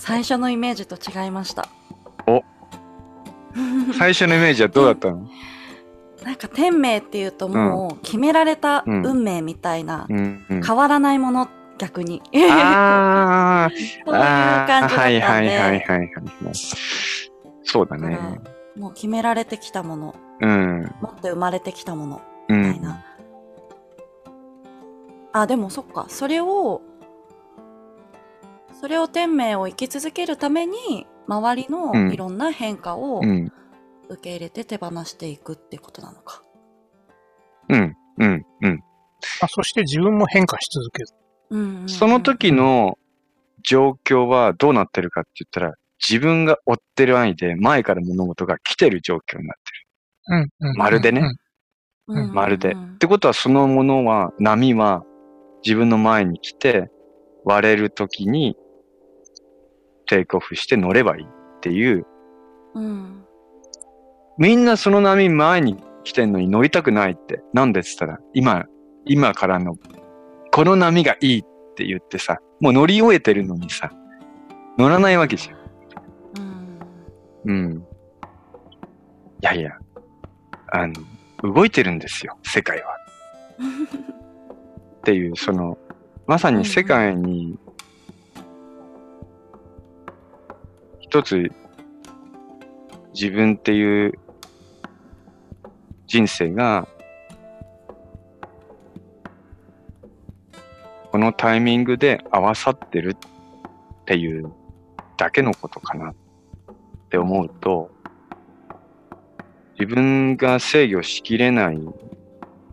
最初のイメージと違いました。お最初のイメージはどうだったの？[LAUGHS] なんか天命っていうともう決められたうん運命みたいな、うん。うん、変わらないもの逆に。ああ、[LAUGHS] そういう感じだはいはいはいはいはい。そうだね。もう決められてきたもの、うん。持って生まれてきたものうん。みたいな。あ、でもそっか、それを、それを天命を生き続けるために、周りうんのいろんな変化をうん。受け入れて手放していくってことなのか。うん。うん。うん。まあ、そして自分も変化し続ける。うんその時の状況はどうなってるかって言ったら、自分が追ってる範囲で前から物事が来てる状況になってる。うん。うん。まるでねうんうんまるで。うんってことはそのものは、波は自分の前に来て割れる時にテイクオフして乗ればいいっていう、うんみんなその波前に来てんのに乗りたくないって。なんでって言ったら、今、今からの、この波がいいって言ってさ、もう乗り終えてるのにさ、乗らないわけじゃん。うんうん。いやいや、あの、動いてるんですよ、世界は。[LAUGHS] っていう、その、まさに世界に、一つ、自分っていう人生が、このタイミングで合わさってるっていうだけのことかなって思うと、自分が制御しきれない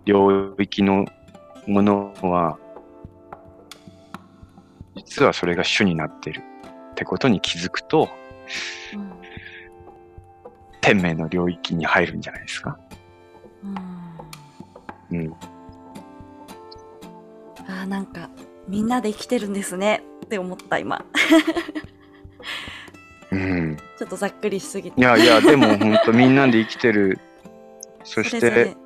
領域のものは、実はそれが主になってるってことに気づくと、うん天命の領域に入るんじゃないですか。うんうん。あーなんかみんなで生きてるんですねって思った今 [LAUGHS] うん。ちょっとざっくりしすぎていやいや、でも本当みんなで生きてる。[LAUGHS] そしそれぞれて、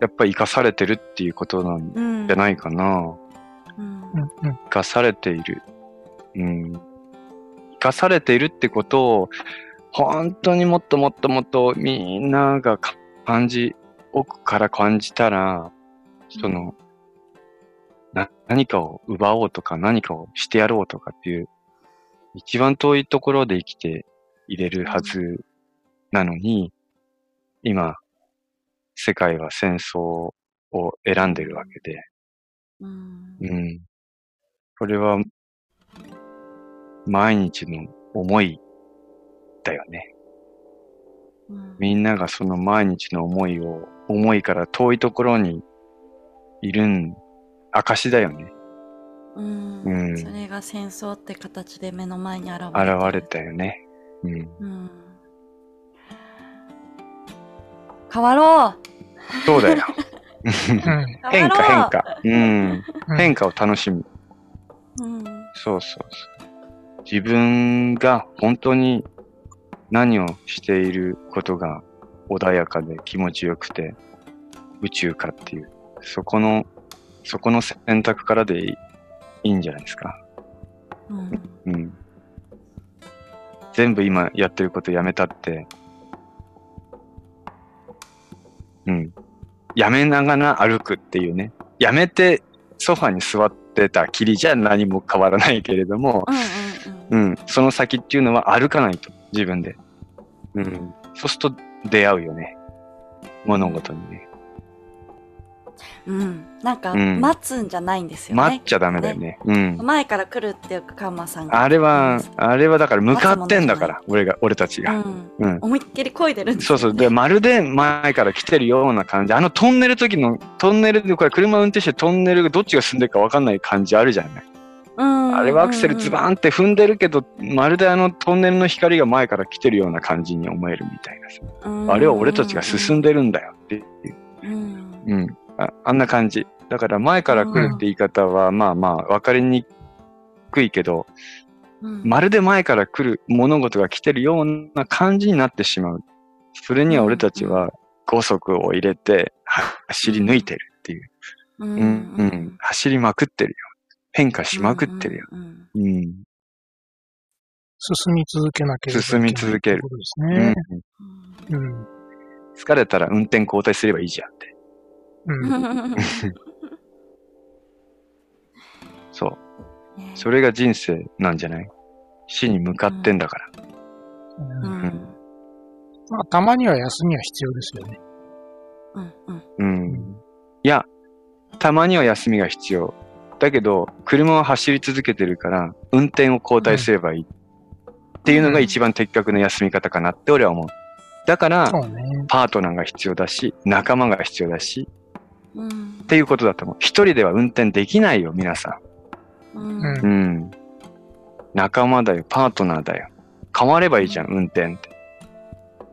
やっぱり生かされてるっていうことなんうんうんじゃないかな。うんうん。うん。生かされている。うん。生かされているってことを、本当にもっともっともっとみんながか感じ、奥から感じたら、その、な何かを奪おうとか何かをしてやろうとかっていう、一番遠いところで生きていれるはずなのに、今、世界は戦争を選んでるわけで、うんうん。これは、毎日の思いだよね。うんみんながその毎日の思いを、思いから遠いところにいるん、証だよね。うんうんそれが戦争って形で目の前に現れて現れたよね。うん。うん変わろうそうだよ。うん。変化変化。うん。うん変化を楽しむ。うんそうそうそう。自分が本当に何をしていることが穏やかで気持ちよくて宇宙かっていう、そこの、そこの選択からでいいんじゃないですか。うんうん。全部今やってることやめたって、うん。やめながら歩くっていうね。やめてソファに座ってたきりじゃ何も変わらないけれども、うんうんうん。その先っていうのは歩かないと、自分で。うん。そうすると出会うよね。物事にね。うんうんなんかうん待つんじゃないんですよね待っちゃダメだよね。うん。前から来るってよくカンマさんがあれは、あれはだから向かってんだか待ら、俺が、俺たちが。うんうん。思いっきり漕いでるんですよそうそう。で、まるで前から来てるような感じ。あのトンネル時の、トンネルで、これ車運転してトンネルがどっちが進んでるか分かんない感じあるじゃない。うんあれはアクセルズバーンって踏んでるけど、まるであのトンネルの光が前から来てるような感じに思えるみたいなあれは俺たちが進んでるんだよっていう。うんうん。ああんな感じ。だから前から来るって言い方は、まあまあ分かりにくいけど、うんまるで前から来る物事が来てるような感じになってしまう。それには俺たちは高速を入れては走り抜いてるっていう。うんうん、うん。走りまくってるよ。変化しまくってるよ。うんうん。進み続けなければいけない進み続けるってことですうんね。うんうん。疲れたら運転交代すればいいじゃんって。うん。[LAUGHS] そう。ねそれが人生なんじゃない？死に向かってんだから。ううんんまあ、たまには休みは必要ですよね。うんうんうん。いや、たまには休みが必要。だけど、車は走り続けてるから、運転を交代すればいい。っていうのが一番的確な休み方かなって俺は思う。だから。パートナーが必要だし、仲間が必要だし、うんっていうことだと思う。一人では運転できないよ、皆さうんうんん。うん。仲間だよ、パートナーだよ。変わればいいじゃん、運転って。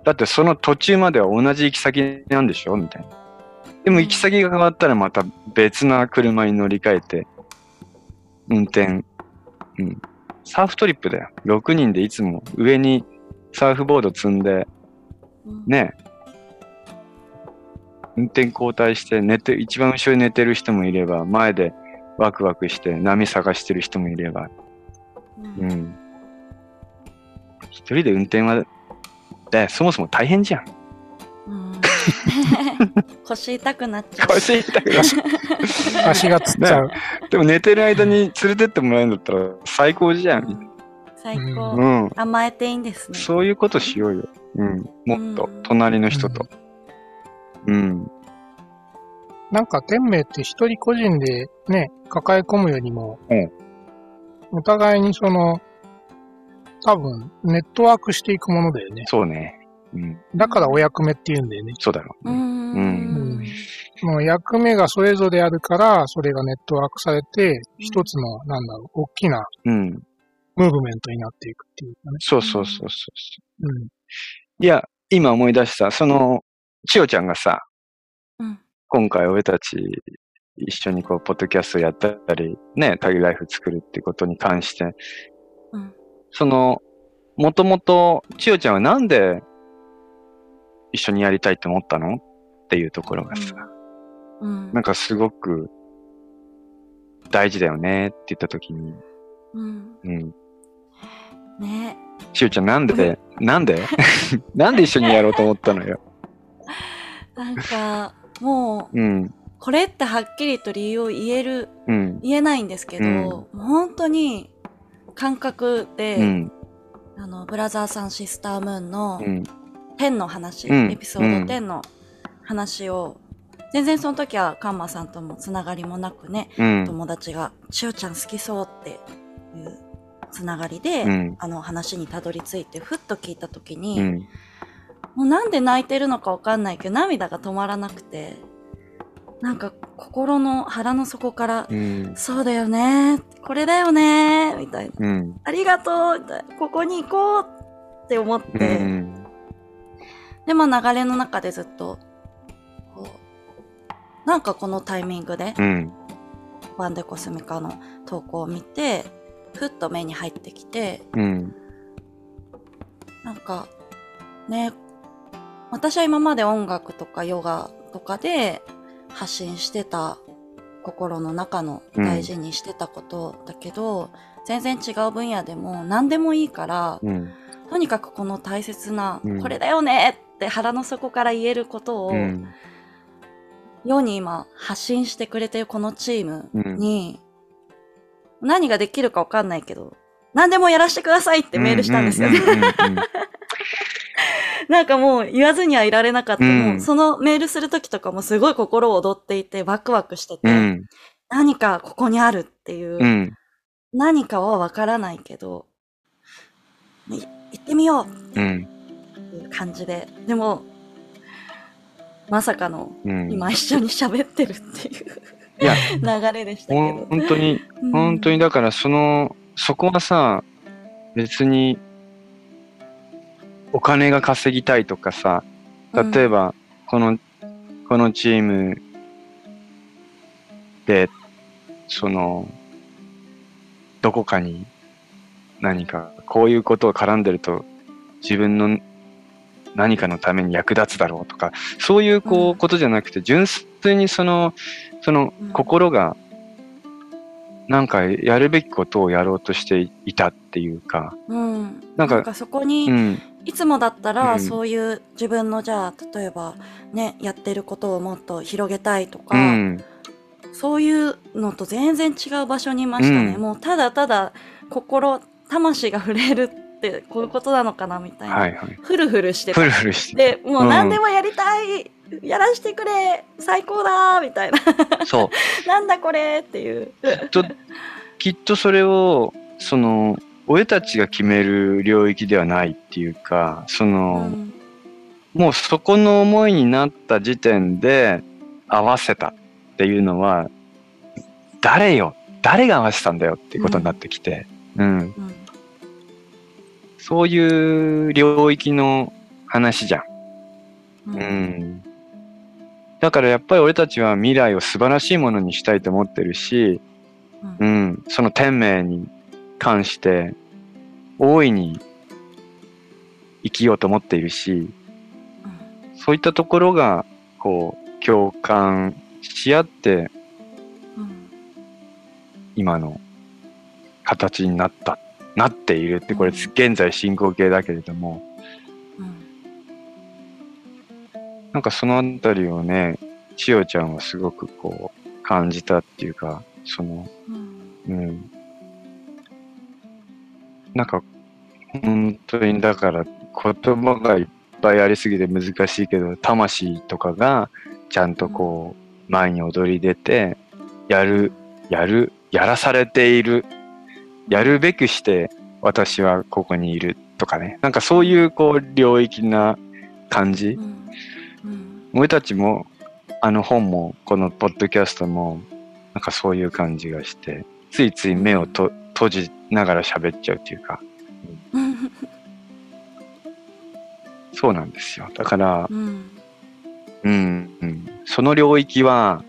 だってその途中までは同じ行き先なんでしょみたいな。でも行き先が変わったらまた別な車に乗り換えて、運転。うん。サーフトリップだよ。6人でいつも上にサーフボード積んで、うんね運転交代して寝て、一番後ろに寝てる人もいれば、前でワクワクして波探してる人もいれば、うんうん。一人で運転は、で、そもそも大変じゃん。うん [LAUGHS] 腰痛くなっちゃう。腰痛くなる [LAUGHS] 足がつっちゃう。でも寝てる間に連れてってもらえるんだったら最高じゃん。最高。うん。甘えていいんですね。そういうことしようよ。うん。もっとう、ん隣の人と。うん。なんか天命って一人個人でね、抱え込むよりも、うんお互いにその、多分、ネットワークしていくものだよね。そうね。うん。だからお役目って言うんだよね。そうだろうね。うん。うんその役目がそれぞれあるから、それがネットワークされて、一つの、なんだろう、大きなうん。ムーブメントになっていくっていうかね。そうそうそうそう。うん。いや、今思い出した、その、千代ちゃんがさ、うん今回俺たち一緒にこう、ポッドキャストやったり、ね、タギライフ作るってことに関して、うんその、もともと、千代ちゃんはなんで一緒にやりたいと思ったの？っていうところがさ、うんなんかすごく大事だよね？って言ったときに、うんうん。ね千代ちゃんなんで、なんで？[LAUGHS] なんで一緒にやろうと思ったのよ？[LAUGHS] なんか、もう、うん。これってはっきりと理由を言える、うん。言えないんですけど、うんもう本当に感覚で、うん。あの、ブラザーさんシスタームーンのうん。10の話、うんエピソード10の話を、全然その時はカンマさんともつながりもなくね、うん。友達が、千代ちゃん好きそうっていうつながりで、うん。あの話にたどり着いて、ふっと聞いた時に、うん。もうなんで泣いてるのかわかんないけど、涙が止まらなくて、なんか心の腹の底から、うん。そうだよね、これだよね、みたいな。うん。ありがとうみたいなここに行こうって思って、うん。で、まあ流れの中でずっと、こう、なんかこのタイミングで、うん。ワンデコスミカの投稿を見て、ふっと目に入ってきて、うん。なんか、ね、私は今まで音楽とかヨガとかで発信してた心の中の大事にしてたことだけど、全然違う分野でも何でもいいから、うん。とにかくこの大切な、うんこれだよねって腹の底から言えることを、うん。世に今発信してくれてるこのチームうん。に、何ができるかわかんないけど、何でもやらせてくださいってメールしたんですよね。[LAUGHS] なんかもう言わずにはいられなかった。うんもうそのメールするときとかもすごい心躍っていて、ワクワクしてて、うん。何かここにあるっていう、うん。何かはわからないけど、い行ってみよううん。っていう感じで。でも、まさかのうん。今一緒に喋ってるっていういや、[LAUGHS] 流れでしたけど。本当に、うん本当にだからその、そこはさ、別に、お金が稼ぎたいとかさ、例え、ば、この、このチームで、その、どこかに何か、こういうことを絡んでると、自分の何かのために役立つだろうとか、そういうこうことじゃなくて、純粋にその、そのうん。心が、なんかやるべきことをやろうとしていたっていうか、うん。なんんかそこに、うん、いつもだったら、うん。そういう自分のじゃあ、例えばね、やってることをもっと広げたいとか、うん、そういうのと全然違う場所にいましたね。うん。もうただただ心、魂が触れるってこういうことなのかなみたいな。はいはい。フルフルしてたフルフルして。で、もう何でもやりたい、やらしてくれ最高だみたいな。そう。[LAUGHS] なんだこれっていう。きっと、きっとそれを、その、俺たちが決める領域ではないっていうか、その、うんもうそこの思いになった時点で合わせたっていうのは、誰よ？誰が合わせたんだよっていうことになってきて、うん。うんそういう領域の話じゃん。うん。うん。だからやっぱり俺たちは未来を素晴らしいものにしたいと思ってるし、ううん。ん、その天命に関して大いに生きようと思っているし、そういったところが、こう、共感し合ってうん。今の形になった、なっているって、これうん現在進行形だけれども、うんなんかそのあたりをね、千代ちゃんはすごくこう、感じたっていうか、その、うん。うん。なんか、本当にだから言葉がいっぱいありすぎて難しいけど、魂とかがちゃんとこう、前に踊り出て、やる、やる、やらされている、やるべくして私はここにいるとかね。なんかそういうこう、領域な感じ。うん。うん。俺たちも、あの本も、このポッドキャストも、なんかそういう感じがして、ついつい目をと閉じながら喋っちゃうっていうか、う [LAUGHS] んそうなんですよ。だから、うん。うん、うん、その領域は、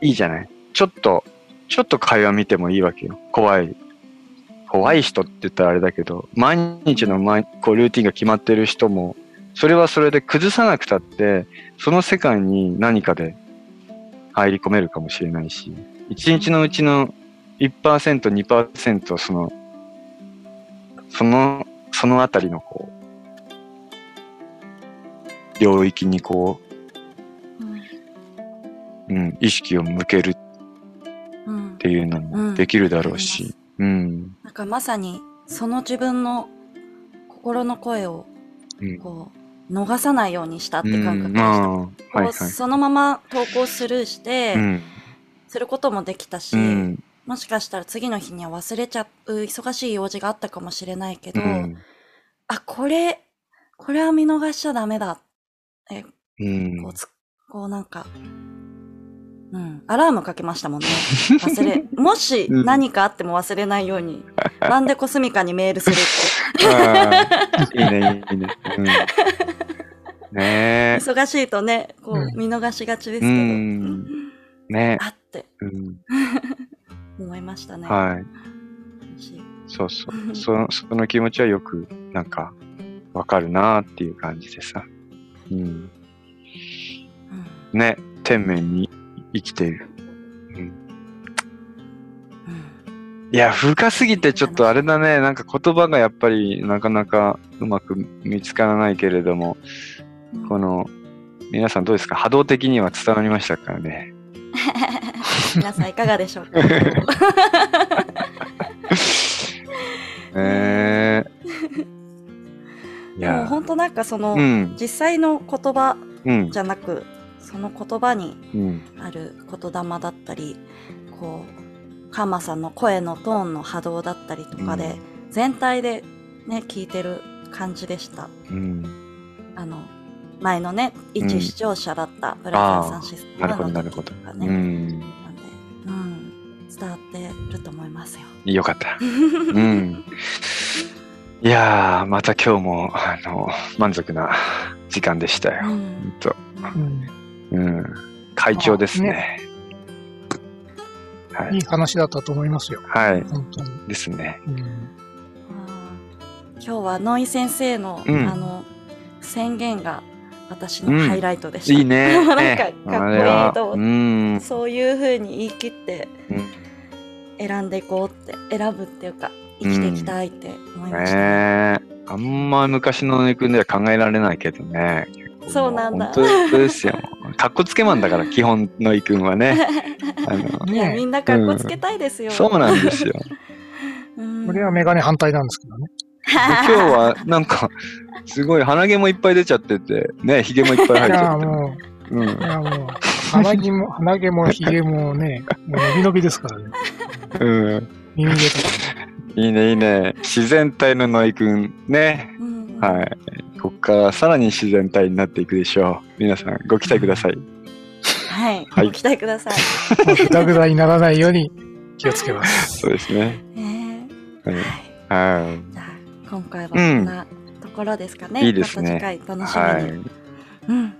いいじゃない？ちょっと、ちょっと会話見てもいいわけよ。怖い。怖い人って言ったらあれだけど、毎日の毎こうルーティンが決まってる人も、それはそれで崩さなくたって、その世界に何かで入り込めるかもしれないし、一日のうちの1%、2%、その、その、そのあたりのこう、領域にこう、うん、意識を向けるっうん。ていうのもできるだろうし、うん、なんかまさに、その自分の心の声を、うん。こう、逃さないようにしたって感覚うんでした。はいこうはい。そのまま投稿スルーして、うん、することもできたし、うん、もしかしたら次の日には忘れちゃう忙しい用事があったかもしれないけど、うん、あ、これ、これは見逃しちゃダメだ。え、うんこうつ、こうなんか、うん、アラームかけましたもんね。[LAUGHS] 忘れ、もしうん何かあっても忘れないように、バンデコスミカにメールするって。いいね、いいね。うん、ね忙しいとね、こう、うん見逃しがちですけど、うんえ、ねあってうん、[LAUGHS] 思いましたね。はい。そうそう。[LAUGHS] その、その気持ちはよく、なんか、わかるなーっていう感じでさ。うん。うんね、天命に生きている。いや、深すぎてちょっとあれだね。なんか言葉がやっぱりなかなかうまく見つからないけれども、この、皆さんどうですか？波動的には伝わりましたからね？皆さんいかがでしょうか？[LAUGHS] ねえ。いでもや、本当なんかその、うん、実際の言葉うん、じゃなく、その言葉にうん、ある言霊だったり、こう、カンマさんの声のトーンの波動だったりとかで、全体でね、聞いてる感じでした。うん。あの、前のね、うん一視聴者だったブラザーさんシステムの時とか。うね。ん。なんで、うん、伝わってると思いますよ。よかった。うん。いやー、また今日も、あの、満足な時間でしたよ。ほうんんと。うんうん。会長ですね。はいいい話だったと思いますよ。はい。本当に。ですね。うん今日はノイ先生の、うんあの宣言が私のハイライトでした。いいね。[LAUGHS] なんかかっこいいと思ってあれはうん。そういう風に言い切ってうん選んでいこうって選ぶっていうか生きていきたいって思いました。ねえ。あんま昔のネ君では考えられないけどね。そうなんだ本当ですよ。かっこつけマンだから、基本のいくんはね。[LAUGHS] あのいやねみんなかっこつけたいですよ。そうなんですよ。[LAUGHS] うん。これはメガネ反対なんですけどね。今日はなんか、すごい鼻毛もいっぱい出ちゃってて、ね、髭もいっぱいちゃって。もうんう、いや、もう、鼻毛も、[LAUGHS] 鼻毛も髭もね、もう伸び伸びですからね。うん。耳毛とか。いいね、いいね。自然体のノイくんね。うんはい。ここからさらに自然体になっていくでしょう。皆さん、ご期待ください。はい。はいご期待ください。もうグダにならないように気をつけます。[LAUGHS] そうですね。ねはいはい。はじゃあ今回はこんなところですかね。いいですねまた次回楽い。しみに。はい。うん。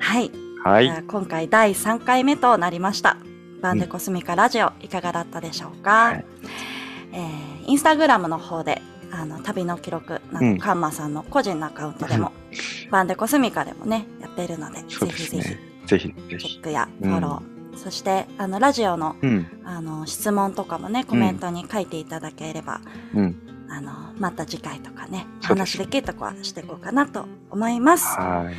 はい。はいじゃ。あ今回第3回目となりました。バンデコスミカラジオいかがだったでしょうか、はいえー、インスタグラムの方で、あの、旅の記録、なうんんカンマさんの個人のアカウントでも、バンデコスミカでもね、やっているので、そうぜひぜひ。ぜひ、ぜチェひッ。クやフォロー、そして、あの、ラジオの、うん。あの、質問とかもね、コメントに書いていただければ、うん。あの、また次回とかね、話できるとこはしていこうかなと思います。はい。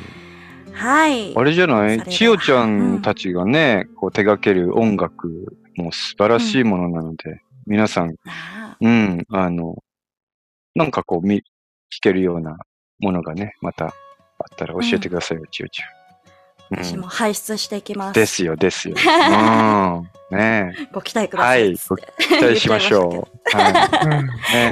はい。あれじゃない？千代ちゃんたちがね、こう手掛ける音楽も素晴らしいものなので、皆さん、あうん、あの、なんかこう、み、聞けるようなものがね、またあったら教えてくださいよ、千代ち。うん私も輩出していきます。ですよ、ですよ。[LAUGHS] うん。ねご期待くださいっつって。え、期待しましょう。[LAUGHS]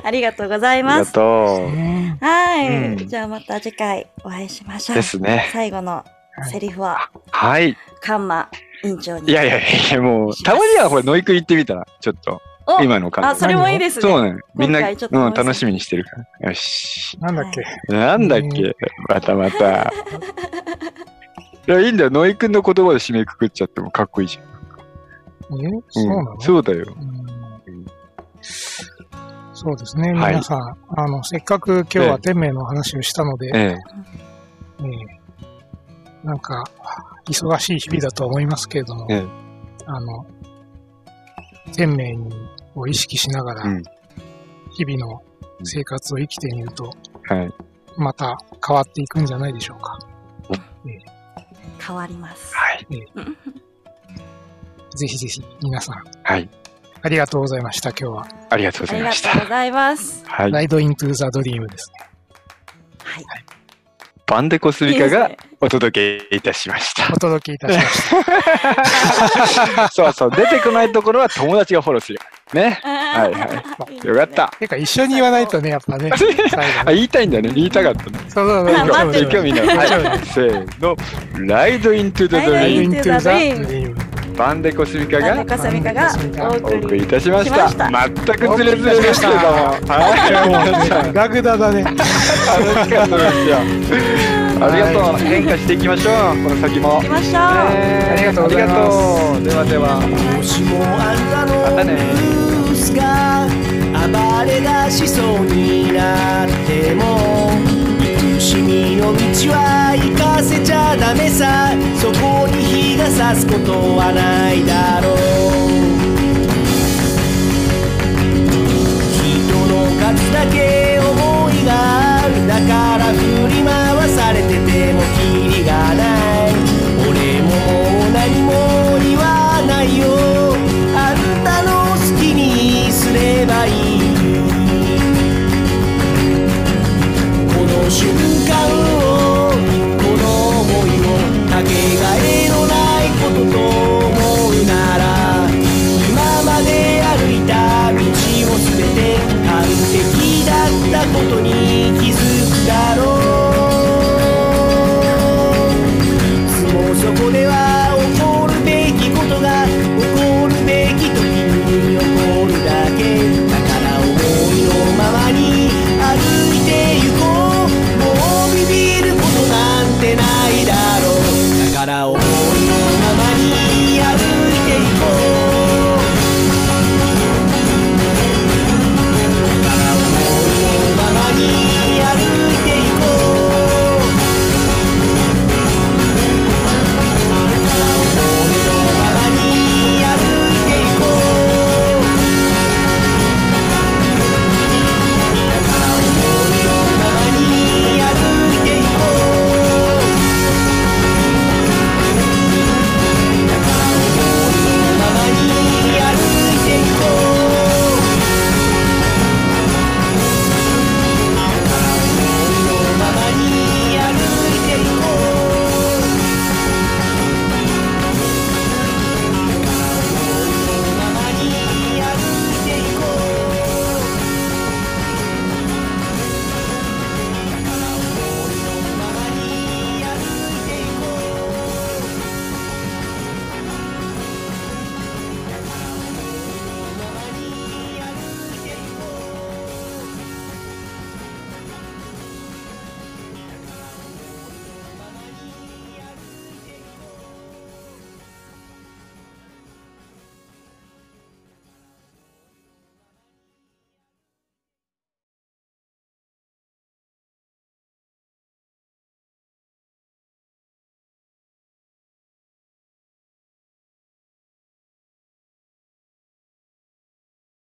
ありがとうございありがます。とねはい、うんじゃあまた次回お会いしましう。ょう。ですね。最後のセリフは、はい。カンマ委員長に。いやいやいや、もう、たまにはこれ、ノイク行ってみたら、ちょっと、お今の感じ。あ、それもいいですね。そうね。みんな、今回ちょっとうん、楽しみにしてるから。よし。なんだっけ？なんだっけ、うんまたまた。いや、いいんだよ。ノイ君の言葉で締めくくっちゃってもかっこいいじゃん。え？そうなの？そうだよ。うんそうですね、はい皆さん、あの、せっかく今日は天命の話をしたので、ええ。えーなんか、忙しい日々だとは思いますけれども、ええあの、天命にを意識しながらうん、日々の生活を生きてみると、はい。また変わっていくんじゃないでしょうか。変わります。はい。ぜひぜひ皆さん、はい。ありがとうございました、今日は。ありがとうごありがざいました。とうございます。はい。ライドイントゥーザドリームです。はい。バンデコスビカがお届けいたしました。お届けいたしました。[LAUGHS] そうそう。出てこないところは友達がフォローする。ね。はいはいよかっ。た。てか、一緒に言わないとね、やっぱね、[LAUGHS] 最あ。言いたいんだね。言いたかったね。そうそうそう。あ待ってる興味な。せーの。ライドイバンデコスビカががおお送りいたしまししましたた。全くずれずれですけども。はい。ラグダだね。楽しかったですよ。ありがとう。変化していきましょう。この先も。行きましょう。ねありがとうございますありがとうではでは。もしもあんたのまたね暴れ出しそうになってもの道は行かせちゃダメさ。そこに日が差すことはないだろう。人の数だけ思いがある中